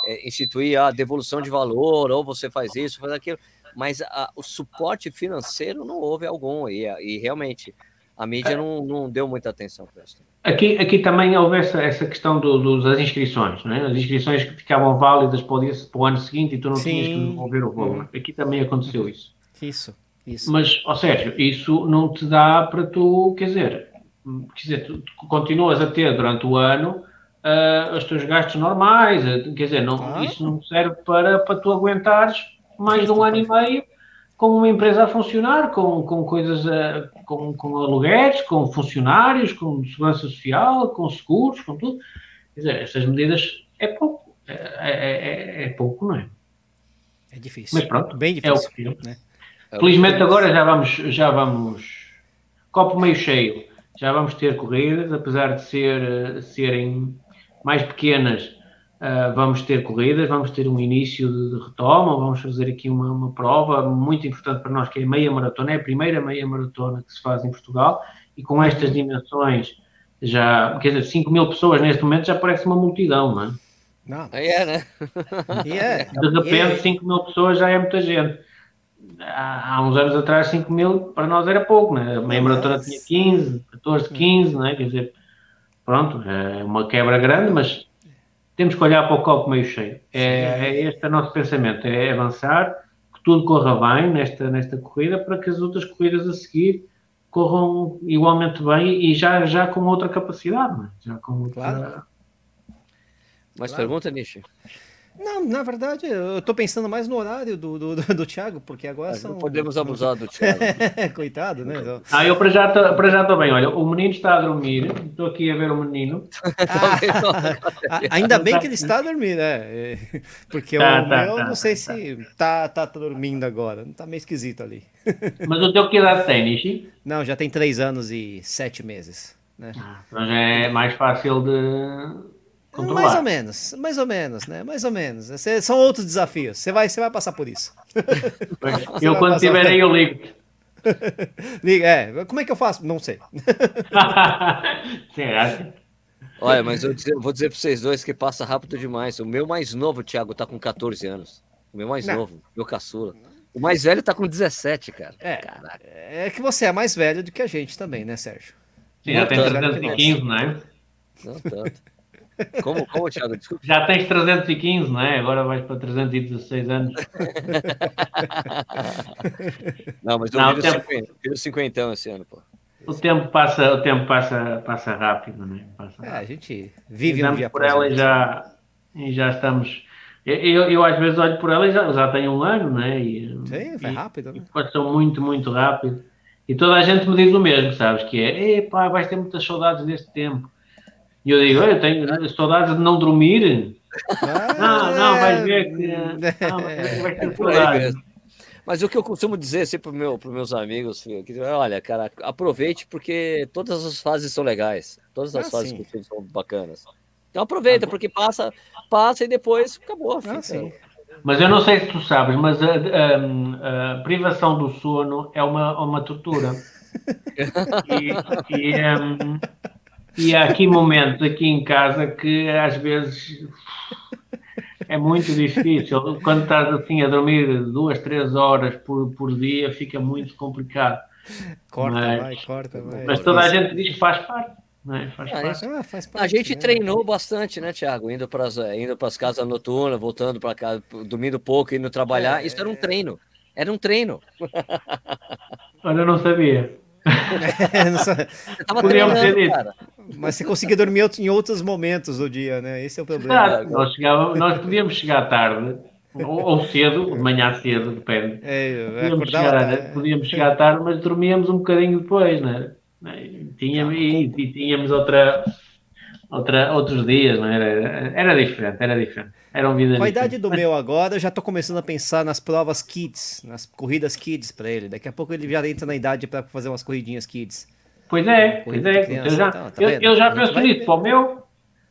é, instituir a devolução de valor, ou você faz isso, faz aquilo, mas a, o suporte financeiro não houve algum e, e realmente a mídia não, não deu muita atenção para isso. Aqui, aqui também houve essa, essa questão do, do, das inscrições, né? as inscrições que ficavam válidas para o, dia, para o ano seguinte e tu não Sim. tinhas que devolver o valor. Uhum. Aqui também aconteceu isso. Isso, isso. Mas, ou seja, isso não te dá para tu, quer dizer, quer dizer, tu, tu continuas a ter durante o ano uh, os teus gastos normais, uh, quer dizer, não, ah. isso não serve para, para tu aguentares mais de um ano e meio com uma empresa a funcionar, com, com coisas, uh, com, com aluguéis, com funcionários, com segurança social, com seguros, com tudo. Quer dizer, estas medidas é pouco, é, é, é, é pouco, não é? É difícil. Mas pronto, bem difícil. É o que né? Felizmente agora já vamos, já vamos, copo meio cheio, já vamos ter corridas, apesar de ser, serem mais pequenas, uh, vamos ter corridas, vamos ter um início de, de retoma, vamos fazer aqui uma, uma, prova muito importante para nós, que é a meia maratona, é a primeira meia maratona que se faz em Portugal, e com estas dimensões, já, quer dizer, 5 mil pessoas neste momento já parece uma multidão, não é? Não. É, né? yeah. De repente, yeah. 5 mil pessoas já é muita gente. Há, há uns anos atrás, 5 mil para nós era pouco, né? A meia maratona tinha 15, 14, 15, né? Quer dizer, pronto, é uma quebra grande, mas temos que olhar para o copo meio cheio. É, é este o nosso pensamento, é avançar, que tudo corra bem nesta, nesta corrida, para que as outras corridas a seguir corram igualmente bem e já, já com outra capacidade, né? já com outra... Claro. Mais claro. pergunta, Nishi? Não, na verdade, eu estou pensando mais no horário do, do, do, Thiago, porque agora são. Não podemos abusar do Thiago. (laughs) Coitado, né? Então... Ah, eu para já bem. Olha, o menino está a dormir, estou aqui a ver o menino. ah, (laughs) ainda bem que ele está a dormir, né? Porque tá, o tá, meu, tá, não sei se está tá, tá dormindo agora. Está meio esquisito ali. (laughs) Mas o teu que idade tem, Nishi? Não, já tem três anos e sete meses. Né? Ah, então já é mais fácil de Controlar. Mais ou menos, mais ou menos, né? Mais ou menos. Esse, são outros desafios. Você vai, você vai passar por isso. (laughs) eu quando tiver aí eu ligo. (laughs) Liga, é. Como é que eu faço? Não sei. (laughs) Será? Olha, mas eu dizer, vou dizer para vocês dois que passa rápido demais. O meu mais novo, Thiago, tá com 14 anos. O meu mais Não. novo, meu caçula. O mais velho tá com 17, cara. É, Caraca. é que você é mais velho do que a gente também, né, Sérgio? Sim, já tem 315, né? Não tanto. Como, como, Thiago? Desculpa. Já tens 315, não é? Agora vais para 316 anos. (laughs) não, mas eu não, viro, tempo... 50, 50 esse ano, pô. O tempo passa, o tempo passa, passa rápido, né? Passa rápido. É, a gente vive um dia por ela e já, e já estamos. Eu, eu, eu, às vezes olho por ela e já, já tenho um ano, né? E, Sim, vai rápido. Né? Passou muito, muito rápido. E toda a gente me diz o mesmo, sabes? Que é, epá, vais ter muitas saudades deste tempo. E eu digo, eu tenho saudades de não dormir. Ah, não, não, vai ver que não, vai ter saudades. Mas o que eu costumo dizer sempre para meu, os meus amigos, filho, que, olha, cara, aproveite porque todas as fases são legais. Todas as ah, fases são bacanas. Então aproveita, porque passa, passa e depois acabou. Ah, sim. Mas eu não sei se tu sabes, mas a, a, a privação do sono é uma, uma tortura. (laughs) e, e um, e há aqui momentos aqui em casa que às vezes é muito difícil. Quando estás assim a dormir duas, três horas por, por dia, fica muito complicado. Corta, mas, vai, corta, vai. Mas toda a gente diz que faz parte. É? Faz ah, parte. Ah, faz parte. A gente né? treinou bastante, né, Thiago? Indo para as indo casas noturnas, voltando para casa, dormindo pouco, indo trabalhar. É, Isso era um treino. Era um treino. (laughs) Olha, eu não sabia. Podíamos ter dito. Mas você conseguia dormir em outros momentos do dia, né? Esse é o problema. nós, chegava, nós podíamos chegar tarde, ou, ou cedo, de manhã cedo, depende. É, podíamos, chegar, né? podíamos chegar tarde, mas dormíamos um bocadinho depois, né? Tínhamos, e, e tínhamos outra, outra, outros dias, não era? Era diferente, era diferente. Era um vida Com a idade do meu agora, eu já estou começando a pensar nas provas kids, nas corridas kids para ele. Daqui a pouco ele já entra na idade para fazer umas corridinhas kids. Pois é, pois é. Criança, eu já, então, tá eu, eu, já penso nisso, para o meu. (laughs)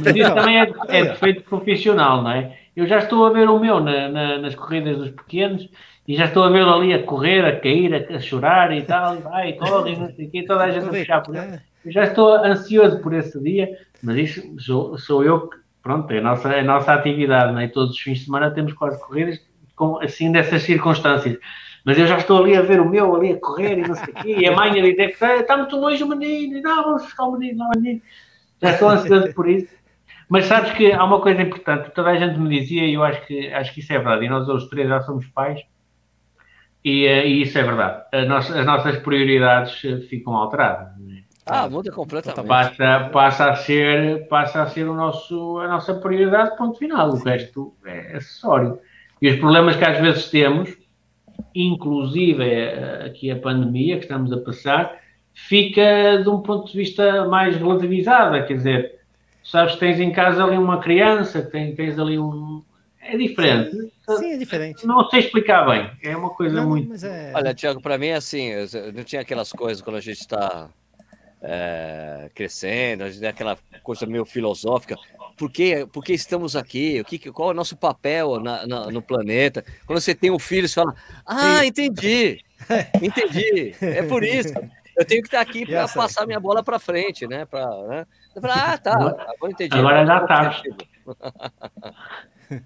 Mas isso também é, é defeito profissional, não é? Eu já estou a ver o meu na, na, nas corridas dos pequenos e já estou a vê-lo ali a correr, a cair, a, a, chorar e tal, e vai, corre, não sei o quê, toda a gente a puxar por ele. Já estou ansioso por esse dia, mas isso sou, sou eu que, pronto, é a nossa, é a nossa atividade, não é? Todos os fins de semana temos quase corridas, com, assim dessas circunstâncias. Mas eu já estou ali a ver o meu ali a correr e não sei o quê, e a mãe a dizer que está muito longe o menino, e não, vamos buscar o menino, o menino. Já estou ansioso por isso. Mas sabes que há uma coisa importante, toda a gente me dizia, e eu acho que, acho que isso é verdade, e nós os três já somos pais, e, eh, e isso é verdade. Nossa, as nossas prioridades eh, ficam alteradas. É? Ah, muda completamente. Passa, passa, a ser, passa a ser o nosso, a nossa prioridade, ponto final. O resto é acessório. E os problemas que às vezes temos, inclusive eh, aqui a pandemia que estamos a passar, fica de um ponto de vista mais relativizado. Quer dizer, sabes que tens em casa ali uma criança, tens, tens ali um. É diferente. Sim, sim, é diferente. Não sei explicar bem. É uma coisa não, muito. É... Olha, Tiago, para mim é assim: não tinha aquelas coisas quando a gente está é, crescendo, aquela coisa meio filosófica. Por que, por que estamos aqui? O que, qual é o nosso papel na, na, no planeta? Quando você tem um filho, você fala: Ah, entendi, (laughs) entendi, é por isso. Eu tenho que estar aqui para passar minha bola para frente, né? Pra, né? ah, tá, agora entendi. Agora já tá. (laughs)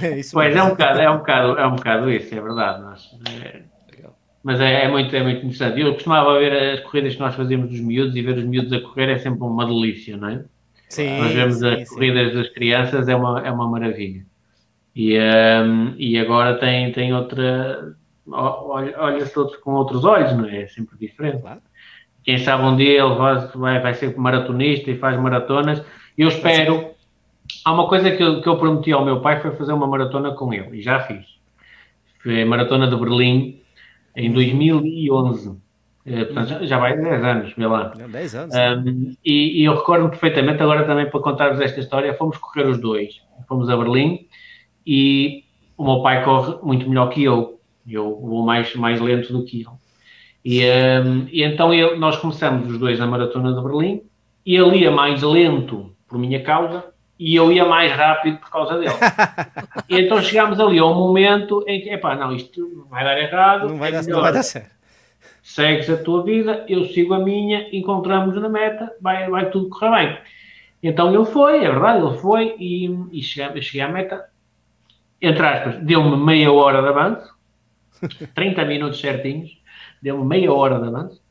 É pois é um, bocado, é, um bocado, é um bocado isso, é verdade. Mas, é, mas é, é, muito, é muito interessante. Eu costumava ver as corridas que nós fazíamos dos miúdos e ver os miúdos a correr é sempre uma delícia, não é? Sim, nós vemos sim, as corridas sim. das crianças, é uma, é uma maravilha. E, um, e agora tem, tem outra. Olha-se todos com outros olhos, não é? É sempre diferente. Claro. Quem sabe um dia ele vai, vai ser maratonista e faz maratonas. Eu espero. Há uma coisa que eu, que eu prometi ao meu pai foi fazer uma maratona com ele, e já fiz. Foi a maratona de Berlim em 2011. Eh, portanto, já, já vai 10 anos, vê lá. 10 anos. Um, e, e, eu recordo perfeitamente, agora também para contar-vos esta história, fomos correr os dois. Fomos a Berlim e o meu pai corre muito melhor que eu. Eu vou mais, mais lento do que ele. E, um, e então nós começamos os dois na Maratona de Berlim, e ele ia mais lento por minha causa, e eu ia mais rápido por causa dele. (laughs) e então chegámos ali a um momento em que, epá, não, isto vai dar errado. Não vai, é dar, não vai dar certo. Segues a tua vida, eu sigo a minha, encontramos na meta, vai, vai tudo correr bem. Então ele foi, é verdade, ele foi e, e cheguei, cheguei à meta. Entre aspas, deu-me meia hora de avanço, 30 minutos certinhos deu-me meia hora de avanço.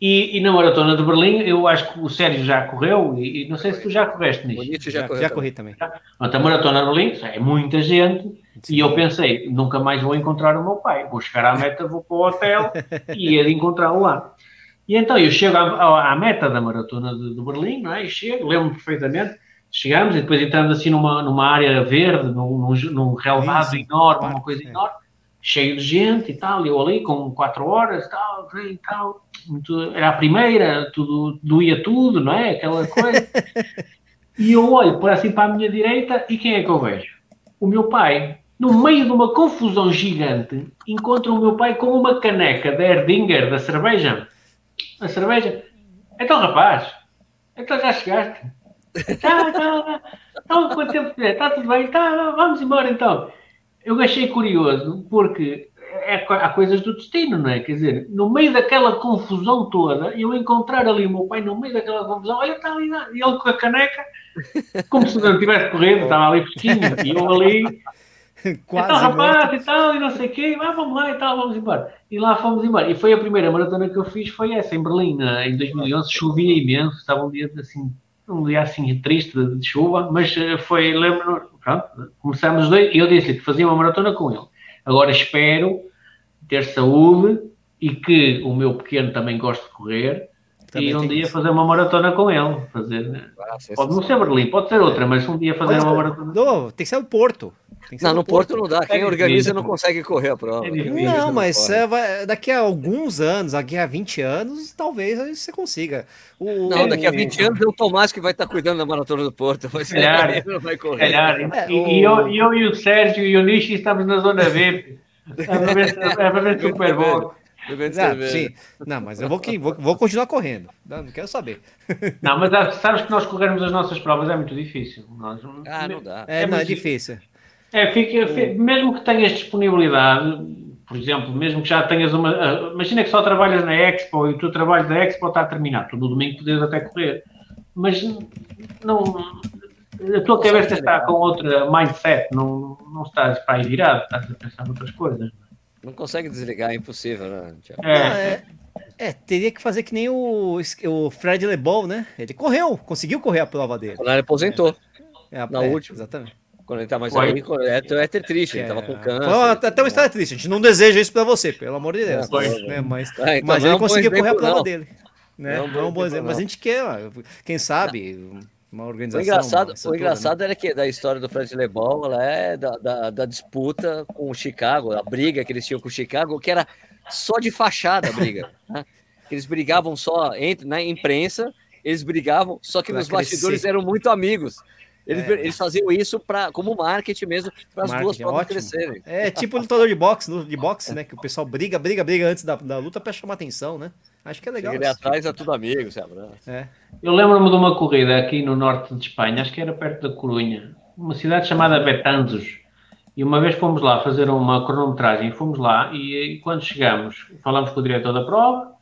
E, e, na maratona de Berlim, eu acho que o Sérgio já correu, e, e não sei se tu já correste nisso. já, já, já corri também. Então, a maratona de Berlim é muita gente, Sim. e eu pensei, nunca mais vou encontrar o meu pai. Vou chegar à meta, vou para o hotel e ia de encontrá-lo lá. E então eu chego à, à, meta da maratona de, de Berlim, não é? E chego, lembro-me perfeitamente. Chegamos e depois entramos assim numa, numa área verde, num, num, num relevado enorme, uma coisa é. enorme cheio de gente e tal, eu ali com quatro horas e tal, e tal, era a primeira, tudo, doía tudo, não é? Aquela coisa. (laughs) e eu olho por assim para a minha direita e quem é que eu vejo? O meu pai. No meio de uma confusão gigante, encontro o meu pai com uma caneca da Erdinger, da cerveja. A cerveja. Então, rapaz, então já chegaste? Tá, tá, tá. Então, quanto tempo Está tudo bem? Tá, vamos embora então eu achei curioso porque é, há coisas do destino, não é? Quer dizer, no meio daquela confusão toda, eu encontrar ali o meu pai no meio daquela confusão, olha, está ali, e ele com a caneca, como se não tivesse correndo, estava ali fresquinho, e eu ali, (laughs) Quase então, rapaz, e tal, e não sei o quê, ah, vamos lá e tal, vamos embora. E lá fomos embora. E foi a primeira maratona que eu fiz, foi essa, em Berlim, em 2011, chovia imenso, estava um dia assim, um dia assim triste de, de chuva, mas eh, foi, lembro Pronto, começamos os dois e eu disse-lhe que fazia uma maratona com ele. Agora espero ter saúde e que o meu pequeno também goste de correr e um dia isso. fazer uma maratona com ele. Fazer, ah, pode não ser Berlim, pode ser outra, mas um dia fazer pode uma maratona. Não, tem que ser o Porto. Não, no Porto, Porto não dá. Quem é organiza não consegue correr a prova. É não, mas é, daqui a alguns anos, daqui a 20 anos, talvez você consiga. O, não, daqui a 20 anos é o Tomás que vai estar cuidando da maratona do Porto. Vai ser calhar, ele não vai correr. É, e, e, eu, eu, e o Sérgio e o Nishi estamos na zona V. É para ver, é para ver (laughs) Super Bowl. Não, sim. não, mas eu vou, vou, vou continuar correndo. Não, não, quero saber. Não, mas sabes que nós corrermos as nossas provas é muito difícil. Nós, ah, não dá. É, é não, é difícil. É, fica, fica, mesmo que tenhas disponibilidade, por exemplo, mesmo que já tenhas uma. Uh, imagina que só trabalhas na Expo e o teu trabalho da Expo está terminado. Tu no domingo podes até correr. Mas não. a tua cabeça está com outra mindset, não, não estás para aí virado, estás a pensar outras coisas. Não consegue desligar, é impossível, né? É. é. é, teria que fazer que nem o, o Fred Lebon, né? Ele correu, conseguiu correr a prova dele. Quando ele aposentou. É, na é, última. Exatamente. Quando ele tá mais aí, é, é ter triste, ele tava com câncer. Foi até uma história triste, a gente não deseja isso pra você, pelo amor de Deus. É, né? Mas, ah, então mas ele é um conseguiu correr a prova não. dele. Né? Não, não é um bom exemplo, mas a gente quer, quem sabe, uma organização. O engraçado, o engraçado né? era que da história do Fred Lebon, ela é da, da, da, disputa com o Chicago, a briga que eles tinham com o Chicago, que era só de fachada a briga. (laughs) né? Eles brigavam só entre, na imprensa, eles brigavam, só que pra nos crescer. bastidores eram muito amigos. Eles, é. eles faziam isso pra, como marketing mesmo, para as duas provas crescerem. É tipo lutador de boxe, de boxe, né? Que o pessoal briga, briga, briga antes da, da luta para chamar atenção, né? Acho que é legal. Ele atrás é tudo amigo, sabe? É. Eu lembro-me de uma corrida aqui no norte de Espanha, acho que era perto da Corunha, uma cidade chamada Betanzos. E uma vez fomos lá fazer uma cronometragem, fomos lá e, e quando chegamos, falamos com o diretor da prova,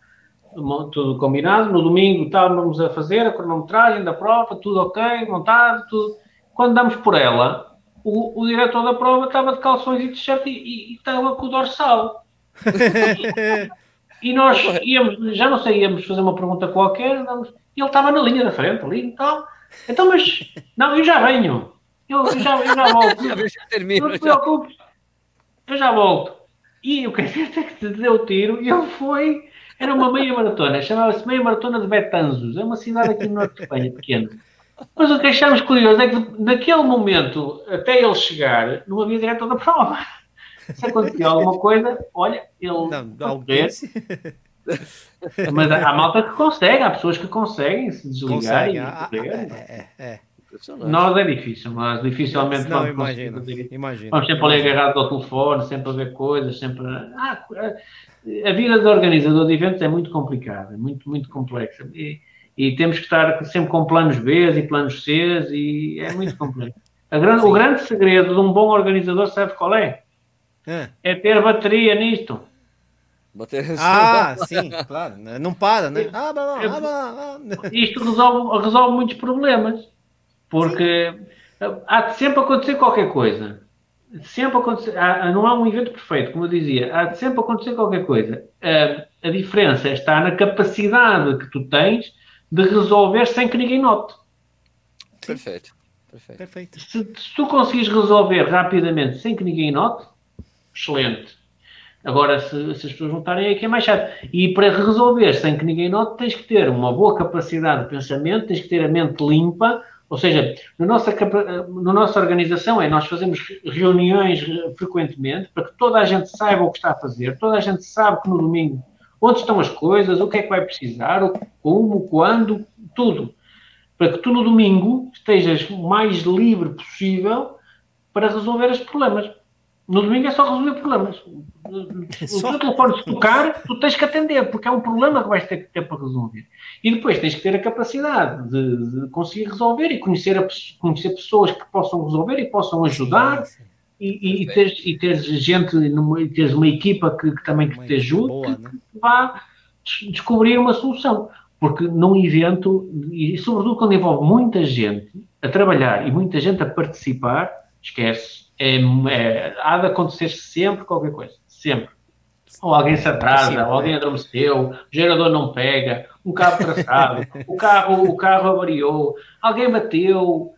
tudo combinado, no domingo estávamos a fazer a cronometragem da prova, tudo ok, montado, tudo. Quando damos por ela, o, o diretor da prova estava de calções e t-shirt e, e, e estava com o dorsal. (laughs) E nós íamos, já não sei, íamos fazer uma pergunta qualquer, e ele estava na linha da frente ali e tal. Então, mas, não, eu já venho. Eu, eu já, eu já (laughs) volto. já termino, não te preocupes. Eu já volto. E o que é que se deu o tiro e ele foi. Era uma meia maratona, chamava-se Meia Maratona de Betanzos. É uma cidade aqui no norte de Espanha, pequena. Mas o que achamos curioso é que naquele momento, até ele chegar, não havia diretor da prova. Se acontecer alguma coisa, olha, ele. Não, não (laughs) Mas há malta que consegue, há pessoas que conseguem se desligar consegue. e ah, é, é, é. Nós é difícil, mas dificilmente não, vamos imagino, imagino, Vamos sempre ali agarrados ao telefone, sempre a ver coisas, sempre. Ah, a vida de organizador de eventos é muito complicada, muito, muito complexa. E, e temos que estar sempre com planos B e planos C e é muito (laughs) complexo. Grande, o grande segredo de um bom organizador, sabe qual é? É, é ter bateria nisto. Bateria ah, sim, claro. Não para, né? Ah, blá, blá, blá, Isto resolve, resolve muitos problemas. Porque sim. há de sempre acontecer qualquer coisa. Sempre acontecer, há, não há um evento perfeito, como eu dizia, há de sempre acontecer qualquer coisa. A, a diferença está na capacidade que tu tens de resolver sem que ninguém note. Perfeito. Perfeito. Perfeito. Se, se, tu conseguires resolver rapidamente sem que ninguém note, excelente. Agora, se, se as pessoas notarem, é que é mais chato. E para resolver sem que ninguém note, tens que ter uma boa capacidade de pensamento, tens que ter a mente limpa. Ou seja, na nossa, na nossa organização é nós fazemos reuniões frequentemente para que toda a gente saiba o que está a fazer, toda a gente sabe que no domingo onde estão as coisas, o que é que vai precisar, como, quando, tudo. Para que tu no domingo estejas o mais livre possível para resolver os problemas. No domingo é só resolver problemas. (laughs) O teu telefone se tocar, tu tens que atender, porque é um problema que vais ter que ter para resolver. E depois tens que ter a capacidade de, de conseguir resolver e conhecer, a, conhecer pessoas que possam resolver e possam ajudar. Sim, sim. E, e, teres, e teres gente, e teres uma equipa que, que também que te ajude, boa, que, né? que vá descobrir uma solução. Porque num evento, e sobretudo quando envolve muita gente a trabalhar e muita gente a participar, esquece é, é, há de acontecer sempre qualquer coisa. Sempre. Ou alguém se atrasa, ou alguém adormeceu, o gerador não pega, um carro traçado, o carro, o carro avariou, alguém bateu.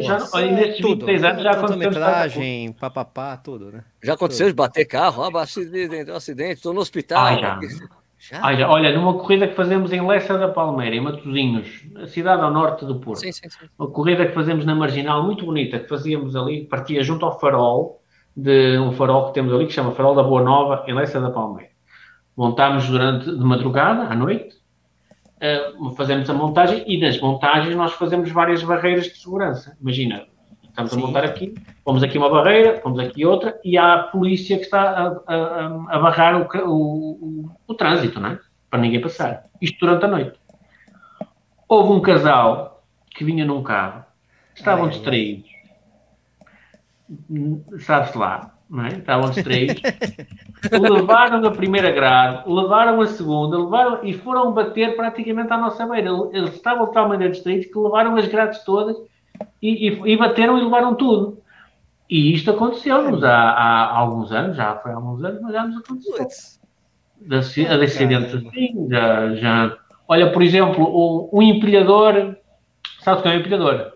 Já, olha, nesses tudo, 23 anos já aconteceu. Metragem, papapá, tudo, né? Já aconteceu tudo. de bater carro, ó, acidente, acidente, estou no hospital. Ah, já. Já? Olha, olha, numa corrida que fazemos em Lessa da Palmeira, em Matosinhos, a cidade ao norte do Porto. Sim, sim, sim. Uma corrida que fazemos na Marginal, muito bonita, que fazíamos ali, partia junto ao farol, de um farol que temos ali, que se chama Farol da Boa Nova, em Lessa da Palmeira. Montámos durante, de madrugada, à noite, uh, fazemos a montagem e nas montagens nós fazemos várias barreiras de segurança. Imagina, Estamos Sim. a montar aqui, pomos aqui uma barreira, pomos aqui outra, e há a polícia que está a, a, a barrar o, o, o, o trânsito, não é? Para ninguém passar. Isto durante a noite. Houve um casal que vinha num carro, estavam distraídos, sabe-se lá, não é? Estavam distraídos, (laughs) levaram a primeira grade, levaram a segunda, levaram e foram bater praticamente à nossa beira. Eles estavam de tal maneira distraídos que levaram as grades todas e, e, e bateram e levaram tudo. E isto aconteceu-nos há, há, alguns anos, já foi há alguns anos, mas já nos aconteceu. De, acidentes assim, já, já. Olha, por exemplo, o, um empilhador. Sabe o que é um empilhador?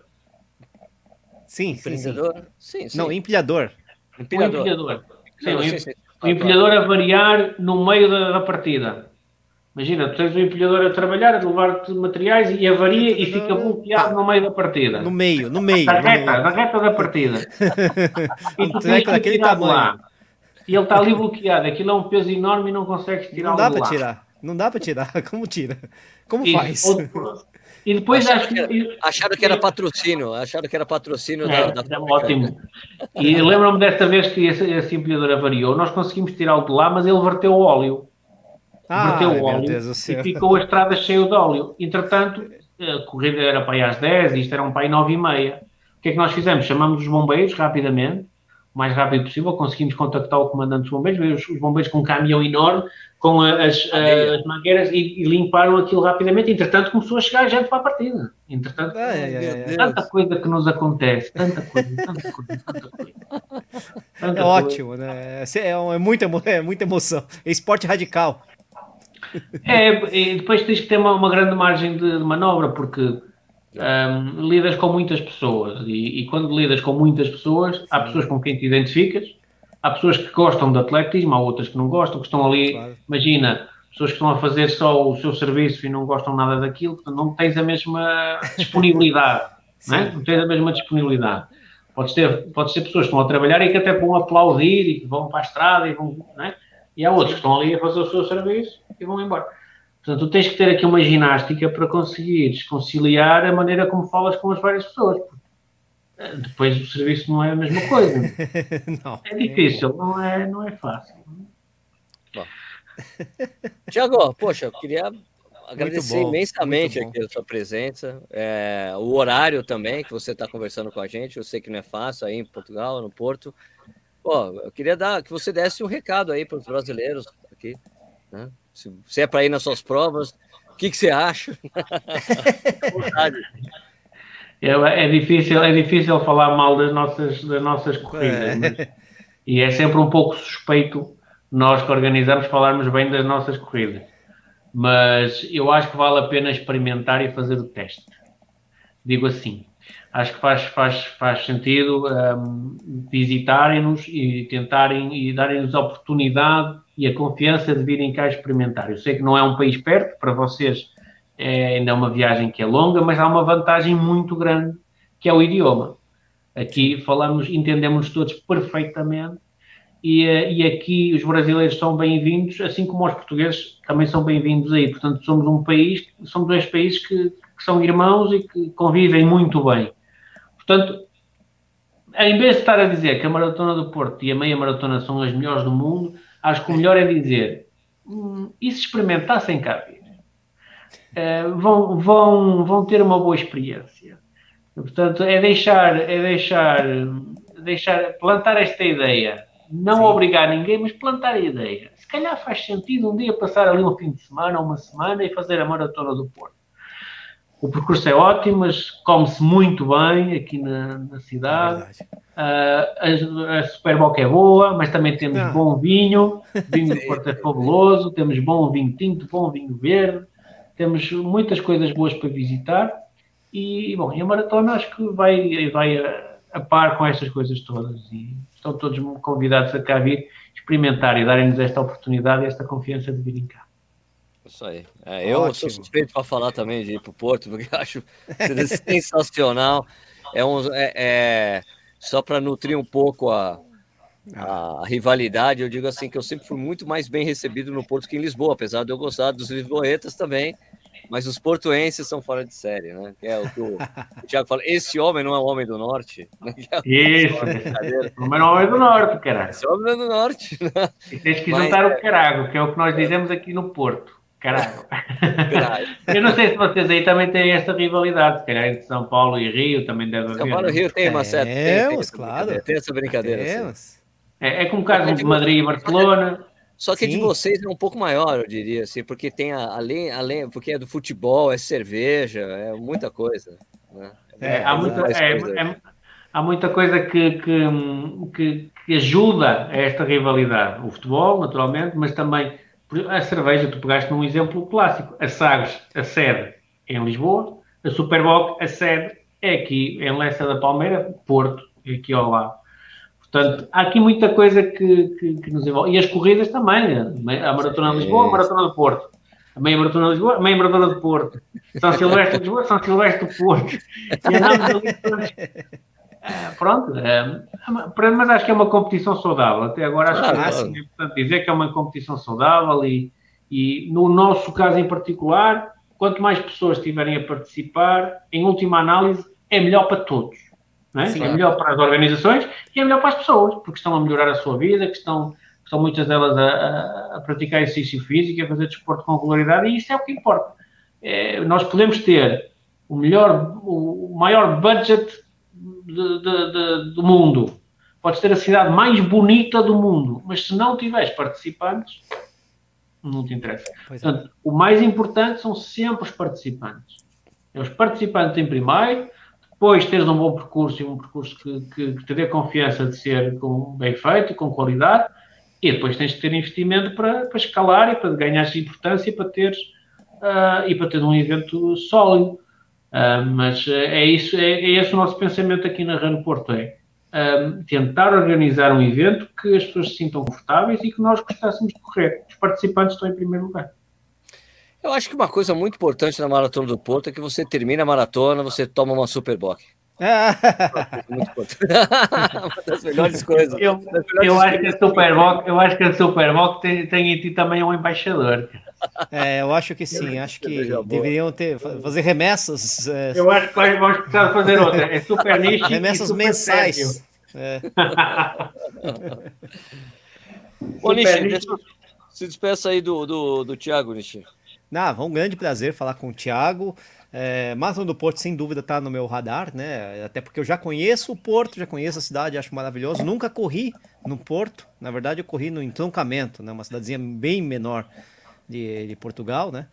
Sim, sim, empilhador. Sim. sim, sim. Não, empilhador. Empilhador. Um empilhador. Sim, Não, sim, sim. o empilhador a variar no meio da, da partida. Imagina, tu tens um empilhador a trabalhar, a levar-te materiais e avaria e fica bloqueado no meio da partida. No meio, no meio. Na reta, na reta da partida. (laughs) e tu tens que tirar lá. E ele está ali bloqueado. Aquilo é um peso enorme e não consegues tirar Não dá para tirar. Não dá para tirar. (laughs) Como tira? Como e, faz? E depois acharam, acho que, era, acharam que era patrocínio, acharam que era patrocínio é, da, da... É ótimo. E lembro-me desta vez que esse, esse empilhador avariou, nós conseguimos tirá-lo de lá, mas ele verteu o óleo verteu o óleo e ficou a estrada cheia de óleo. Entretanto, a corrida era para aí às 10 e isto era um para aí 9 e meia. O que é que nós fizemos? Chamamos os bombeiros rapidamente, o mais rápido possível, conseguimos contactar o comandante dos bombeiros, os, os bombeiros com um caminhão enorme, com as, as mangueiras e, e, limparam aquilo rapidamente. Entretanto, começou a chegar gente para a partida. Entretanto, tanta coisa que nos acontece, tanta coisa, tanta coisa, tanta coisa. Tanta é coisa. ótimo, né? É, é, muita, é muita emoção. É esporte radical. É, e depois tens que ter uma, uma grande margem de, de manobra, porque um, lidas com muitas pessoas e, e, quando lidas com muitas pessoas, há pessoas com quem te identificas, há pessoas que gostam de atletismo, há outras que não gostam, que estão ali, claro. imagina, pessoas que estão a fazer só o seu serviço e não gostam nada daquilo, portanto, não tens a mesma disponibilidade, (laughs) não, é? não tens a mesma disponibilidade. Podes ter, podes ter pessoas que estão a trabalhar e que até vão aplaudir e que vão para a estrada e vão, não é? E há outros que estão ali a fazer o seu serviço e vão embora. Portanto, tu tens que ter aqui uma ginástica para conseguires conciliar a maneira como falas com as várias pessoas. Eh, depois o serviço não é a mesma coisa. (laughs) não. É difícil, não é, não é fácil. (laughs) Tiago, poxa, eu queria agradecer bom, imensamente aqui a sua presença, é, o horário também que você está conversando com a gente. Eu sei que não é fácil aí em Portugal, no Porto. Pô, eu queria dar que você desse um recado aí para os brasileiros aqui, né? Se, se é para ir nas suas provas, o que, que você acha? (laughs) é, é, difícil, é difícil falar mal das nossas, das nossas corridas, é. e é sempre um pouco suspeito nós que organizamos falarmos bem das nossas corridas. Mas eu acho que vale a pena experimentar e fazer o teste. Digo assim, acho que faz, faz, faz sentido um, visitarem-nos e tentarem e darem-nos a oportunidade e a confiança de virem cá experimentar. Eu sei que não é um país perto, para vocês é, ainda é uma viagem que é longa, mas há uma vantagem muito grande, que é o idioma. Aqui falamos, entendemos todos perfeitamente e, eh, e aqui os brasileiros são bem-vindos, assim como os portugueses também são bem-vindos aí. Portanto, somos um país, somos dois países que, que são irmãos e que convivem muito bem. Portanto, em vez de estar a dizer que a Maratona do Porto e a Meia Maratona são as melhores do mundo, acho que o melhor é dizer hum, e se experimentassem cá vir? Uh, vão, vão, vão ter uma boa experiência. Portanto, é deixar, é deixar, deixar, plantar esta ideia. Não Sim. obrigar ninguém, mas plantar a ideia. Se calhar faz sentido um dia passar ali um fim de semana, uma semana e fazer a maratona do Porto. O percurso é ótimo, mas come-se muito bem aqui na, na cidade. É uh, a, a Superboc é boa, mas também temos ah. bom vinho. Vinho do (laughs) Porto é fabuloso. Temos bom vinho tinto, bom vinho verde. Temos muitas coisas boas para visitar. E, bom, e a maratona acho que vai, vai a, a par com estas coisas todas. E estão todos convidados a cá vir experimentar e darem-nos esta oportunidade e esta confiança de virem cá. Isso aí. É, eu sou suspeito para falar também de ir para o Porto, (laughs) porque eu acho sensacional. É, um, é, é só para nutrir um pouco a, a, rivalidade, eu digo assim que eu sempre fui muito mais bem recebido no Porto que em Lisboa, apesar de eu gostar dos lisboetas também, mas os portuenses são fora de série, né? Que é o que o, o (laughs) Thiago fala. Esse homem não é um homem do norte. (laughs) Né? É Isso, mas não é um homem do norte, cara. Esse homem não é do norte. Né? E tens que juntar mas, o carago, que é o que nós dizemos aqui no Porto. Caralho. (laughs) Eu não sei se vocês aí também têm esta rivalidade, se calhar entre São Paulo e Rio também deve haver. São Paulo e Rio tem uma certa. Temos, tem, tem claro. Tem essa brincadeira. Temos. É, é como o caso de Madrid e Barcelona. Só que Sim. de vocês é um pouco maior, eu diria, assim, porque tem a, além, além, porque é do futebol, é cerveja, é muita coisa. Né? É, há, muita, é, é, há muita coisa que, que, que, que, ajuda a esta rivalidade. O futebol, naturalmente, mas também a cerveja. Tu pegaste num exemplo clássico. A Sagres, a sede é em Lisboa, a Superboc, a sede é aqui em Lessa da Palmeira, Porto, aqui ao lado. Portanto, há aqui muita coisa que, que, que, nos envolve. E as corridas também. A Maratona de Lisboa, a Maratona de Porto. A meia Maratona de Lisboa, a meia Maratona de Porto. São Silvestre de Lisboa, São Silvestre de Porto. E andamos ali todos. É, pronto, é, mas acho que é uma competição saudável. Até agora acho que é importante dizer que é uma competição saudável e, e no nosso caso em particular, quanto mais pessoas estiverem a participar, em última análise, é melhor para todos. É? Sim, é melhor para as organizações e é melhor para as pessoas, porque estão a melhorar a sua vida, que estão, estão muitas delas a, a, a praticar exercício físico, a fazer desporto com regularidade, e isso é o que importa. É, nós podemos ter o melhor, o maior budget de, de, de, do mundo, podes ter a cidade mais bonita do mundo, mas se não tiveres participantes, não te interessa. É. Portanto, o mais importante são sempre os participantes. É os participantes em primeiro, depois teres um bom percurso e um percurso que, que, que te dê confiança de ser com, bem feito, com qualidade, e depois tens de ter investimento para, para escalar e para ganhar importância para teres uh, e para ter um evento sólido. Uh, mas é isso, é, é, esse o nosso pensamento aqui na Rano Porto, é uh, tentar organizar um evento que as pessoas se sintam confortáveis e que nós gostássemos de correr. Os participantes estão em primeiro lugar. Eu acho que uma coisa muito importante na Maratona do Porto é que você termina a maratona, você toma uma Superboc. (laughs) (laughs) uma das melhores coisas. Eu, eu acho que a Superboc, eu acho que a Superboc tem, tem em ti também um embaixador. É, eu acho que sim, acho que deveriam ter fazer remessas. É... Eu acho que vamos precisar fazer outra. É super nicho. Remessas super mensais. É. (laughs) Ô, Nishi, se despeça aí do, do, do Thiago, Nishi. Ah, um grande prazer falar com o Thiago. É, Maratona do Porto, sem dúvida, está no meu radar, né? Até porque eu já conheço o Porto, já conheço a cidade, acho maravilhoso. Nunca corri no Porto, na verdade, eu corri no entroncamento, né? Uma cidadezinha bem menor de, de Portugal, né?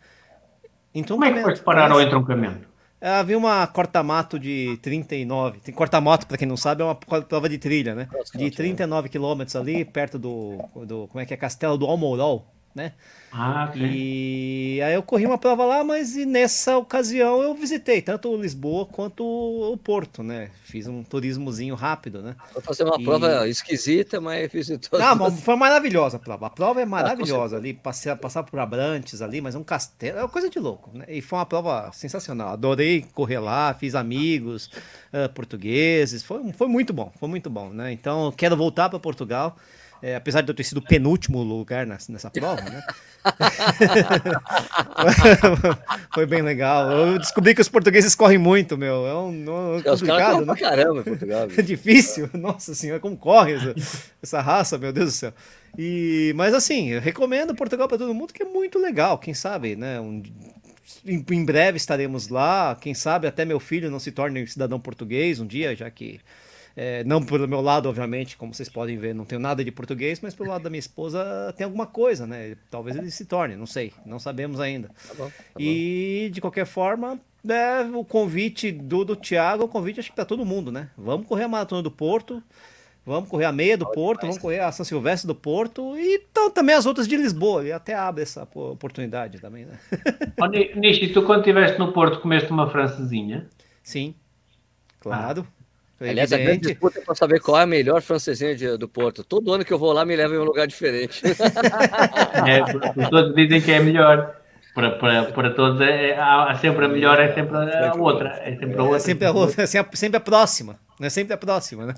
Como é que foi parar o entroncamento? Havia uma corta-mato de 39. Tem corta-mato, para quem não sabe, é uma prova de trilha, né? De 39 quilômetros ali, perto do, do. Como é que é? Castelo do Almourol, né? Ah. E aí eu corri uma prova lá, mas nessa ocasião eu visitei tanto Lisboa quanto o Porto, né? Fiz um turismozinho rápido, né? Foi fazer uma e... prova esquisita, mas visitou. Não, (laughs) mas foi maravilhosa a prova. A prova é ah, maravilhosa ah, ali, passar, passar por Abrantes ali, mas um castelo, é uma coisa de louco, né? E foi uma prova sensacional. Adorei correr lá, fiz amigos uh, portugueses, foi, foi muito bom, foi muito bom, né? Então quero voltar para Portugal. É, apesar de eu ter sido o penúltimo lugar nessa, nessa prova, né? (laughs) Foi bem legal. Eu descobri que os portugueses correm muito, meu. É um, é complicado, né? caramba, Portugal. (laughs) É difícil. Nossa senhora, como corre essa, essa raça, meu Deus do céu. E, mas assim, eu recomendo Portugal para todo mundo, que é muito legal. Quem sabe, né? Um, em, em breve estaremos lá. Quem sabe até meu filho não se torne cidadão português um dia, já que é, não pelo meu lado, obviamente, como vocês podem ver, não tenho nada de português, mas pelo lado da minha esposa tem alguma coisa, né? Talvez ele se torne, não sei, não sabemos ainda. Tá bom, tá e de qualquer forma, é, o convite do, do Thiago, o convite acho que para todo mundo, né? Vamos correr a maratona do Porto. Vamos correr a meia do Porto, vamos correr a São Silvestre do Porto e então, também as outras de Lisboa. E até abre essa oportunidade também, né? (laughs) oh, Nishi, tu quando estiveste no Porto comeste uma francesinha? Sim, claro. Ah. Aliás, a grande disputa é para saber qual é a melhor francesinha de, do Porto. Todo ano que eu vou lá me leva em um lugar diferente. (laughs) é, todos dizem que é melhor. Para, para, para todos é, é, sempre a melhor, é sempre a outra. É sempre a outra. É sempre a, outra, é sempre a próxima. Não é sempre a próxima, né?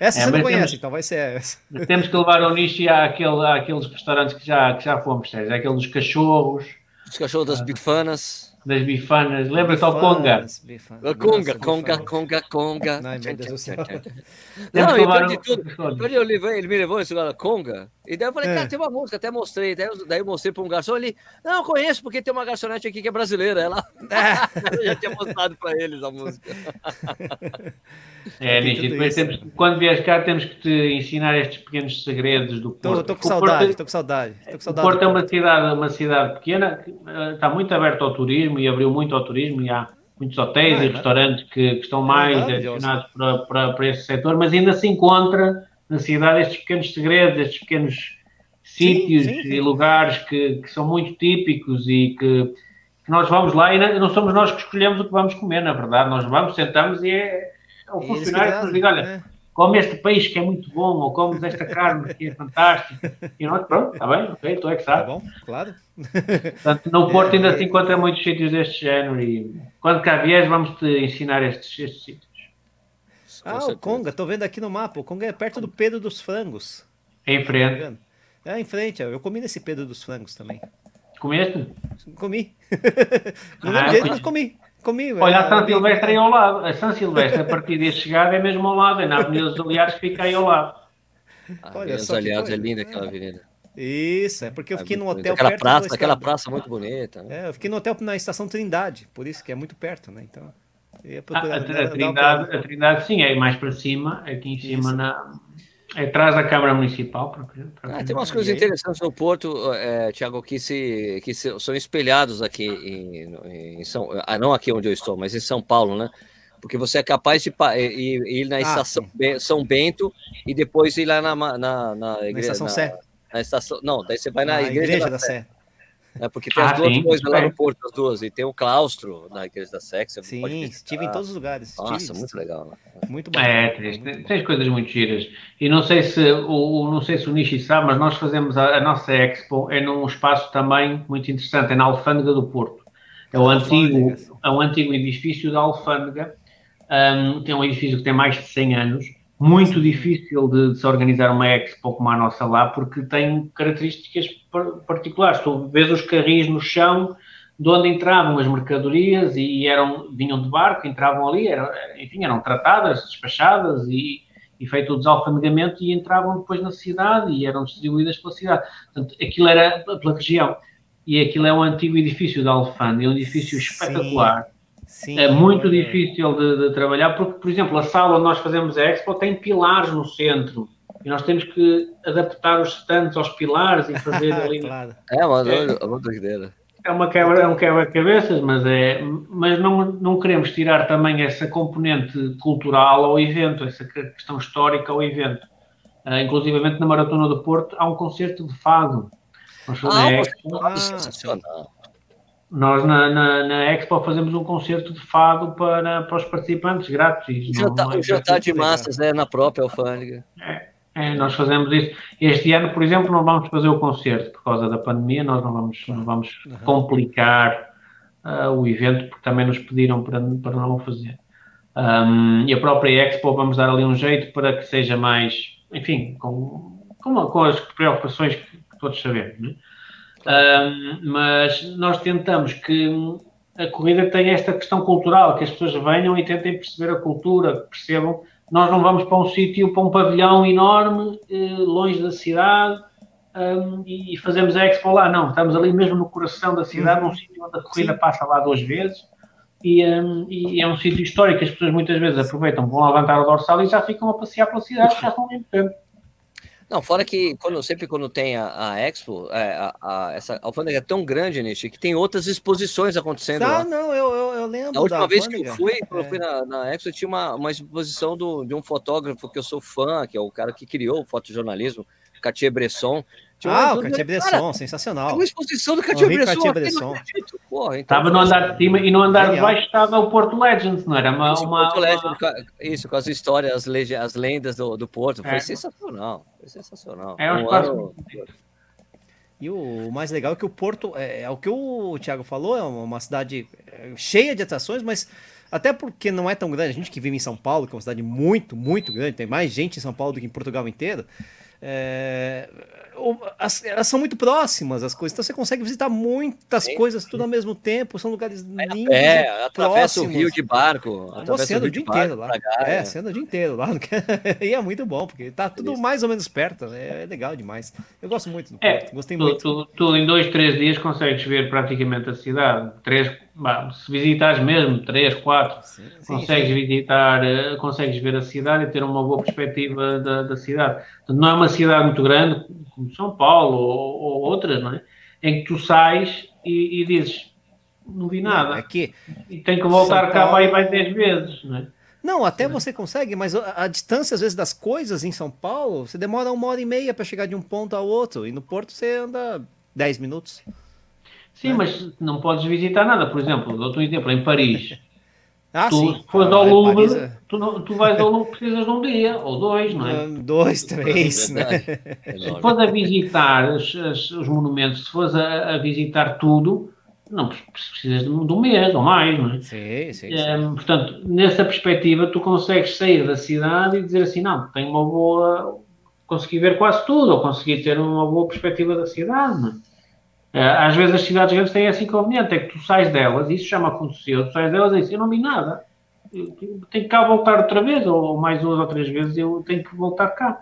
Essa é, você não conhece, temos, então vai ser essa. (laughs) Temos que levar o nicho àquele, àqueles restaurantes que já, que já fomos, Sérgio. Aquele dos cachorros. Os cachorros das bifanas das bifanas. Lembra-te ao Conga? A Conga, Conga, Conga, Conga. Ai, meu Deus do céu. Não, e de tudo, quando eu levei, ele me levou nesse lugar, Conga, e daí eu falei, é. cara, tem uma música, até mostrei, daí eu, daí eu mostrei para um garçom, ele, não, eu conheço, porque tem uma garçonete aqui que é brasileira, ela é. (laughs) eu já tinha mostrado para eles a música. É, Nishi, depois temos, quando vieres cá temos que te ensinar estes pequenos segredos do Porto. Estou com saudade, estou com saudade. com saudade. O Porto é uma cidade, uma cidade pequena, que está muito aberto ao turismo e abriu muito ao turismo e há muitos hotéis ah, e restaurantes que, que, estão mais direcionados para, para, para esse setor, mas ainda se encontra na cidade estes pequenos segredos, estes pequenos sítios sim, sim, sim. e lugares que, que, são muito típicos e que, que, nós vamos lá e não somos nós que escolhemos o que vamos comer, na verdade. Nós vamos, sentamos e é, é o funcionário que nos diz, olha, é. Come este peixe que é muito bom, ou comes esta carne que é fantástica. E nós, pronto, está bem, ok, tu é que sabe. Está bom, claro. Portanto, no Porto ainda é, se encontra muitos sítios deste género e quando cá vieres vamos-te ensinar estes, estes sítios. Ah, o Conga, estou vendo aqui no mapa. O Conga é perto do Pedro dos Frangos. É em frente. É, em frente. Eu comi nesse Pedro dos Frangos também. Comeste? Comi. (laughs) Não ah, lembro mas comi. Comi. Olha, a São Silvestre aí ao lado. A São Silvestre, a partir deste chegada, é mesmo ao lado. É na Avenida dos Aliados que fica aí ao lado. A Olha, os Aliados é linda aquela avenida. Isso, é porque eu fiquei no hotel aquela praça, aquela praça muito bonita. Né? É, eu fiquei no hotel na estação Trindade, por isso que é muito perto, né? Então. Ah, a, a, Trindade, a Trindade, sim, é mais para cima, aqui em cima, na, é atrás da Câmara Municipal. Para, para ah, tem umas coisas interessantes no Porto, é, Tiago, que, se, que se, são espelhados aqui em, em, São ah, não aqui onde eu estou, mas em São Paulo, né? Porque você é capaz de ir, ir na ah, estação sim. São Bento e depois ir lá na, na, na, na igreja. Na estação na, Sé. Na estação, não, daí você vai na, na igreja, igreja da, da Sé. Sé. É porque tem as ah, duas sim, coisas lá no Porto, as duas. E tem o claustro na igreja da Sexa. Sim, estive em todos os lugares. Nossa, estive, muito legal. Muito bom. É, tem, tem coisas muito giras. E não sei se o, não sei se o Nishi sabe, mas nós fazemos a, a, nossa Expo é num espaço também muito interessante, é na Alfândega do Porto. É o, antigo, é o antigo edifício da Alfândega. Um, tem um edifício que tem mais de 100 anos muito difícil de, de, se organizar uma expo como a nossa lá, porque tem características particulares. Tu vês os carris no chão de onde entravam as mercadorias e eram, vinham de barco, entravam ali, eram, enfim, eram tratadas, despachadas e, e feito o desalfandegamento e entravam depois na cidade e eram distribuídas pela cidade. Portanto, aquilo era pela região. E aquilo é um antigo edifício da alfândega, um edifício espetacular. Sim Sim, é muito é. difícil de, de, trabalhar, porque, por exemplo, a sala onde nós fazemos a Expo tem pilares no centro. E nós temos que adaptar os stands aos pilares e fazer (laughs) ali. claro. É uma, é, uma doideira. É uma quebra, é um quebra-cabeças, mas, é, mas não, não queremos tirar também essa componente cultural ao evento, essa questão histórica ao evento. Uh, inclusivamente na Maratona do Porto há um concerto de fado. Nós ah, Expo, ah, sensacional. Nós na, na, na, Expo fazemos um concerto de fado para, para os participantes grátis. Já está tá de massas é na própria alfândega. É, é, nós fazemos isso. Este ano, por exemplo, não vamos fazer o concerto por causa da pandemia, nós não vamos, não vamos uhum. complicar uh, o evento, porque também nos pediram para, para não o fazer. Um, e a própria Expo vamos dar ali um jeito para que seja mais, enfim, com, com, com as preocupações que, que todos sabemos. Né? Um, mas nós tentamos que a corrida tenha esta questão cultural, que as pessoas venham e tentem perceber a cultura, percebam. Nós não vamos para um sítio, para um pavilhão enorme, eh, longe da cidade, um, e fazemos a expo lá. Não, estamos ali mesmo no coração da cidade, uhum. num sítio onde a corrida Sim. passa lá duas vezes. E, um, e, é um sítio histórico que as pessoas muitas vezes aproveitam, vão levantar o dorsal e já ficam a passear pela cidade, já estão bem tempo. Não, fora que quando, sempre quando tem a, a Expo, é, a, a, essa alfândega é tão grande, Nishi, que tem outras exposições acontecendo. Ah, não, eu, eu, eu lembro. A última vez que eu fui, quando é. eu fui na, na Expo, tinha uma, uma exposição do, de um fotógrafo que eu sou fã, que é o cara que criou o fotojornalismo, Cartier-Bresson. Ah, o Cartier-Bresson, sensacional. Uma exposição do Cartier-Bresson. Estava no andar de cima e no andar de baixo estava o Porto Legends, não era? Uma, isso, uma, Legends, isso, com as histórias, as lendas do, do Porto. Foi é. sensacional. Foi sensacional. É um espaço. E o mais legal é que o Porto, é, é, o que o Thiago falou, é uma cidade é, cheia de atrações, mas até porque não é tão grande, a gente que vive em São Paulo, que é uma cidade muito, muito grande, tem mais gente em São Paulo do que em Portugal inteiro, é, as, elas são muito próximas as coisas, então você consegue visitar muitas sim, coisas sim. tudo ao mesmo tempo, são lugares lindos. É, atravessa o rio de barco. Você anda o dia inteiro lá. é, você anda o dia inteiro lá. (laughs) e é muito bom, porque tá tudo mais ou menos perto, né? é legal demais. Eu gosto muito do é, Porto, gostei tu, muito. Tu, tu, em dois, três dias consegues ver praticamente a cidade. Três, se visitares mesmo, três, quatro, sim, consegues sim. visitar, uh, consegues ver a cidade e ter uma boa perspectiva da, da cidade. não é uma cidade muito grande, como São Paulo ou, ou outras, não é? Em que tu sais e, e dizes, Não vi nada. É que E tem que voltar São cá Paulo- vai mais 10 vezes, né? Não, até você consegue, mas a, a distância, às vezes, das coisas em São Paulo, você demora uma hora e meia para chegar de um ponto ao outro. E no Porto você anda 10 minutos. Sim, mas não podes visitar nada. Por exemplo, dou-te um exemplo, em Paris. (laughs) Ah, tu, sim. se fores Ah, ao Louvre, Paris é- tu, não- tu vais ao Louvre, precisas de um dia ou dois, não é? Ah, Dois, (laughs) três, né? Verdade. (laughs) Se fores a visitar os, as- os monumentos, se fores a, a visitar tudo, não pre- precisas de um, de um mês ou mais, não é? Sim, sim, sim. Ehm, portanto, nessa perspectiva, tu consegues sair da cidade e dizer assim: não, tenho uma boa. consegui ver quase tudo, ou consegui ter uma boa perspectiva da cidade. Não é? Eh, Às vezes as cidades grandes têm esse inconveniente, é que tu sais delas, isso já me aconteceu, tu sais delas e dizes: eu não vi nada, eu tenho que cá voltar outra vez, ou mais duas ou três vezes eu tenho que voltar cá.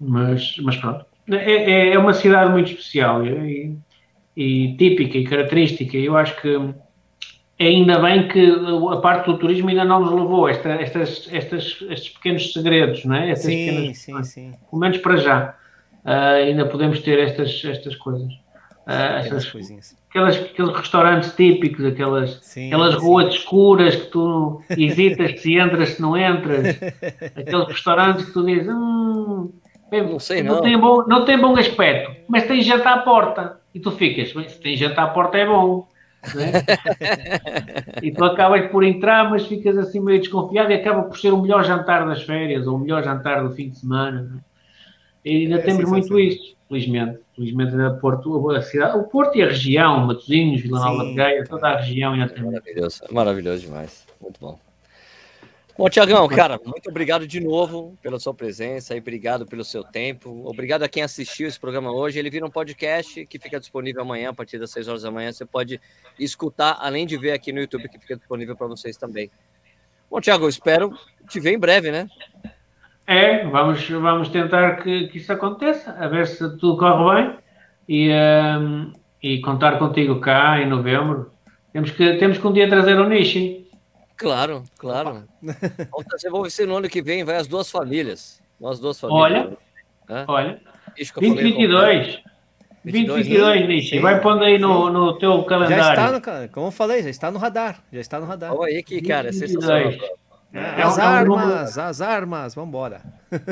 Mas, mas pronto, é, é- é uma cidade muito especial e, e típica e característica. Eu acho que ainda bem que a parte do turismo ainda não nos levou esta, estas, estas, estes pequenos segredos, não é? Estas Sim, pequenas- sim, sim. Pelo menos para já. Ah, ainda podemos ter estas, estas coisas. Ah, estas- coisinhas. aquelas, aqueles restaurantes típicos, aquelas, Sim, aquelas sim. ruas escuras que tu hesitas se entras, se não entras. (laughs) Aqueles restaurantes que tu dizes, hum, bem, Não sei, não. Tem bom, não tem bom aspecto, mas tem gente à porta. E tu ficas, "Bem, se tem gente à porta é bom. não é? (laughs) e tu acabas por entrar, mas ficas assim meio desconfiado e acaba por ser o melhor jantar das férias ou o melhor jantar do fim de semana. não é? E ainda É temos muito sensacional. Felizmente. Felizmente ainda Porto, a cidade, o Porto e a região, Matosinhos, Vila Nova de Gaia, toda a região ainda tem. Maravilhoso, maravilhoso demais. Muito bom. Bom, Tiagão, cara, muito obrigado de novo pela sua presença e obrigado pelo seu tempo. Obrigado a quem assistiu esse programa hoje. Ele vira um podcast que fica disponível amanhã, a partir das 6 horas da manhã. Você pode escutar, além de ver aqui no YouTube, que fica disponível para vocês também. Bom, Tiago, eu espero te ver em breve, né? É, vamos, vamos tentar que, que isso aconteça, a ver se tudo corre bem e, ehm, e contar contigo cá em novembro. Temos que, temos que um dia trazer o Nishi. Claro, claro. (laughs) Vamos trazer, vamos ver no ano que vem vai as duas famílias. Nós duas famílias. Olha, Hã? olha, Isso que eu falei, 2022. 2022, Nishi. sim, Vai pondo aí no, no teu Já está, calendário. no, como eu falei, já está no radar. Já está no radar. Olha aí que, cara, é 22. sensacional. É, As um- é um número- armas, as armas, vambora.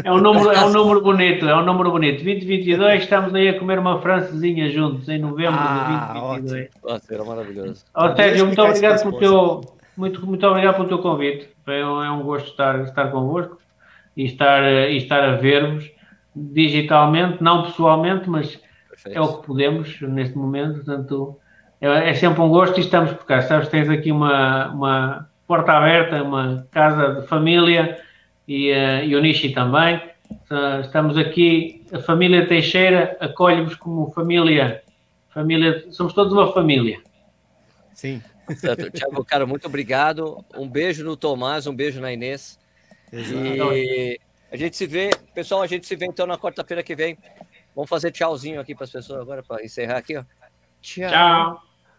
É um número, é um número bonito, é um número bonito. 2022, estamos aí a comer uma francesinha juntos em novembro Ah, de 2022. Nossa, era maravilhoso. Ó, Sérgio, muito obrigado pelo teu, muito, muito obrigado pelo teu convite. É um, é um gosto estar, estar convosco e estar, e estar a ver-vos digitalmente, não pessoalmente, mas Perfeito. é o que podemos neste momento. Portanto, é, é sempre um gosto e estamos por cá. Sabes, tens aqui uma, uma porta aberta, uma casa de família e, eh, e o Nishi também. Estamos aqui, a família Teixeira acolhe-vos como família, família, somos todos uma família. Sim. Certo. Tiago, cara, muito obrigado. Um beijo no Tomás, um beijo na Inês. E a gente se vê, pessoal, a gente se vê então na quarta-feira que vem. Vamos fazer tchauzinho aqui para as pessoas agora, para encerrar aqui, ó. Tchau.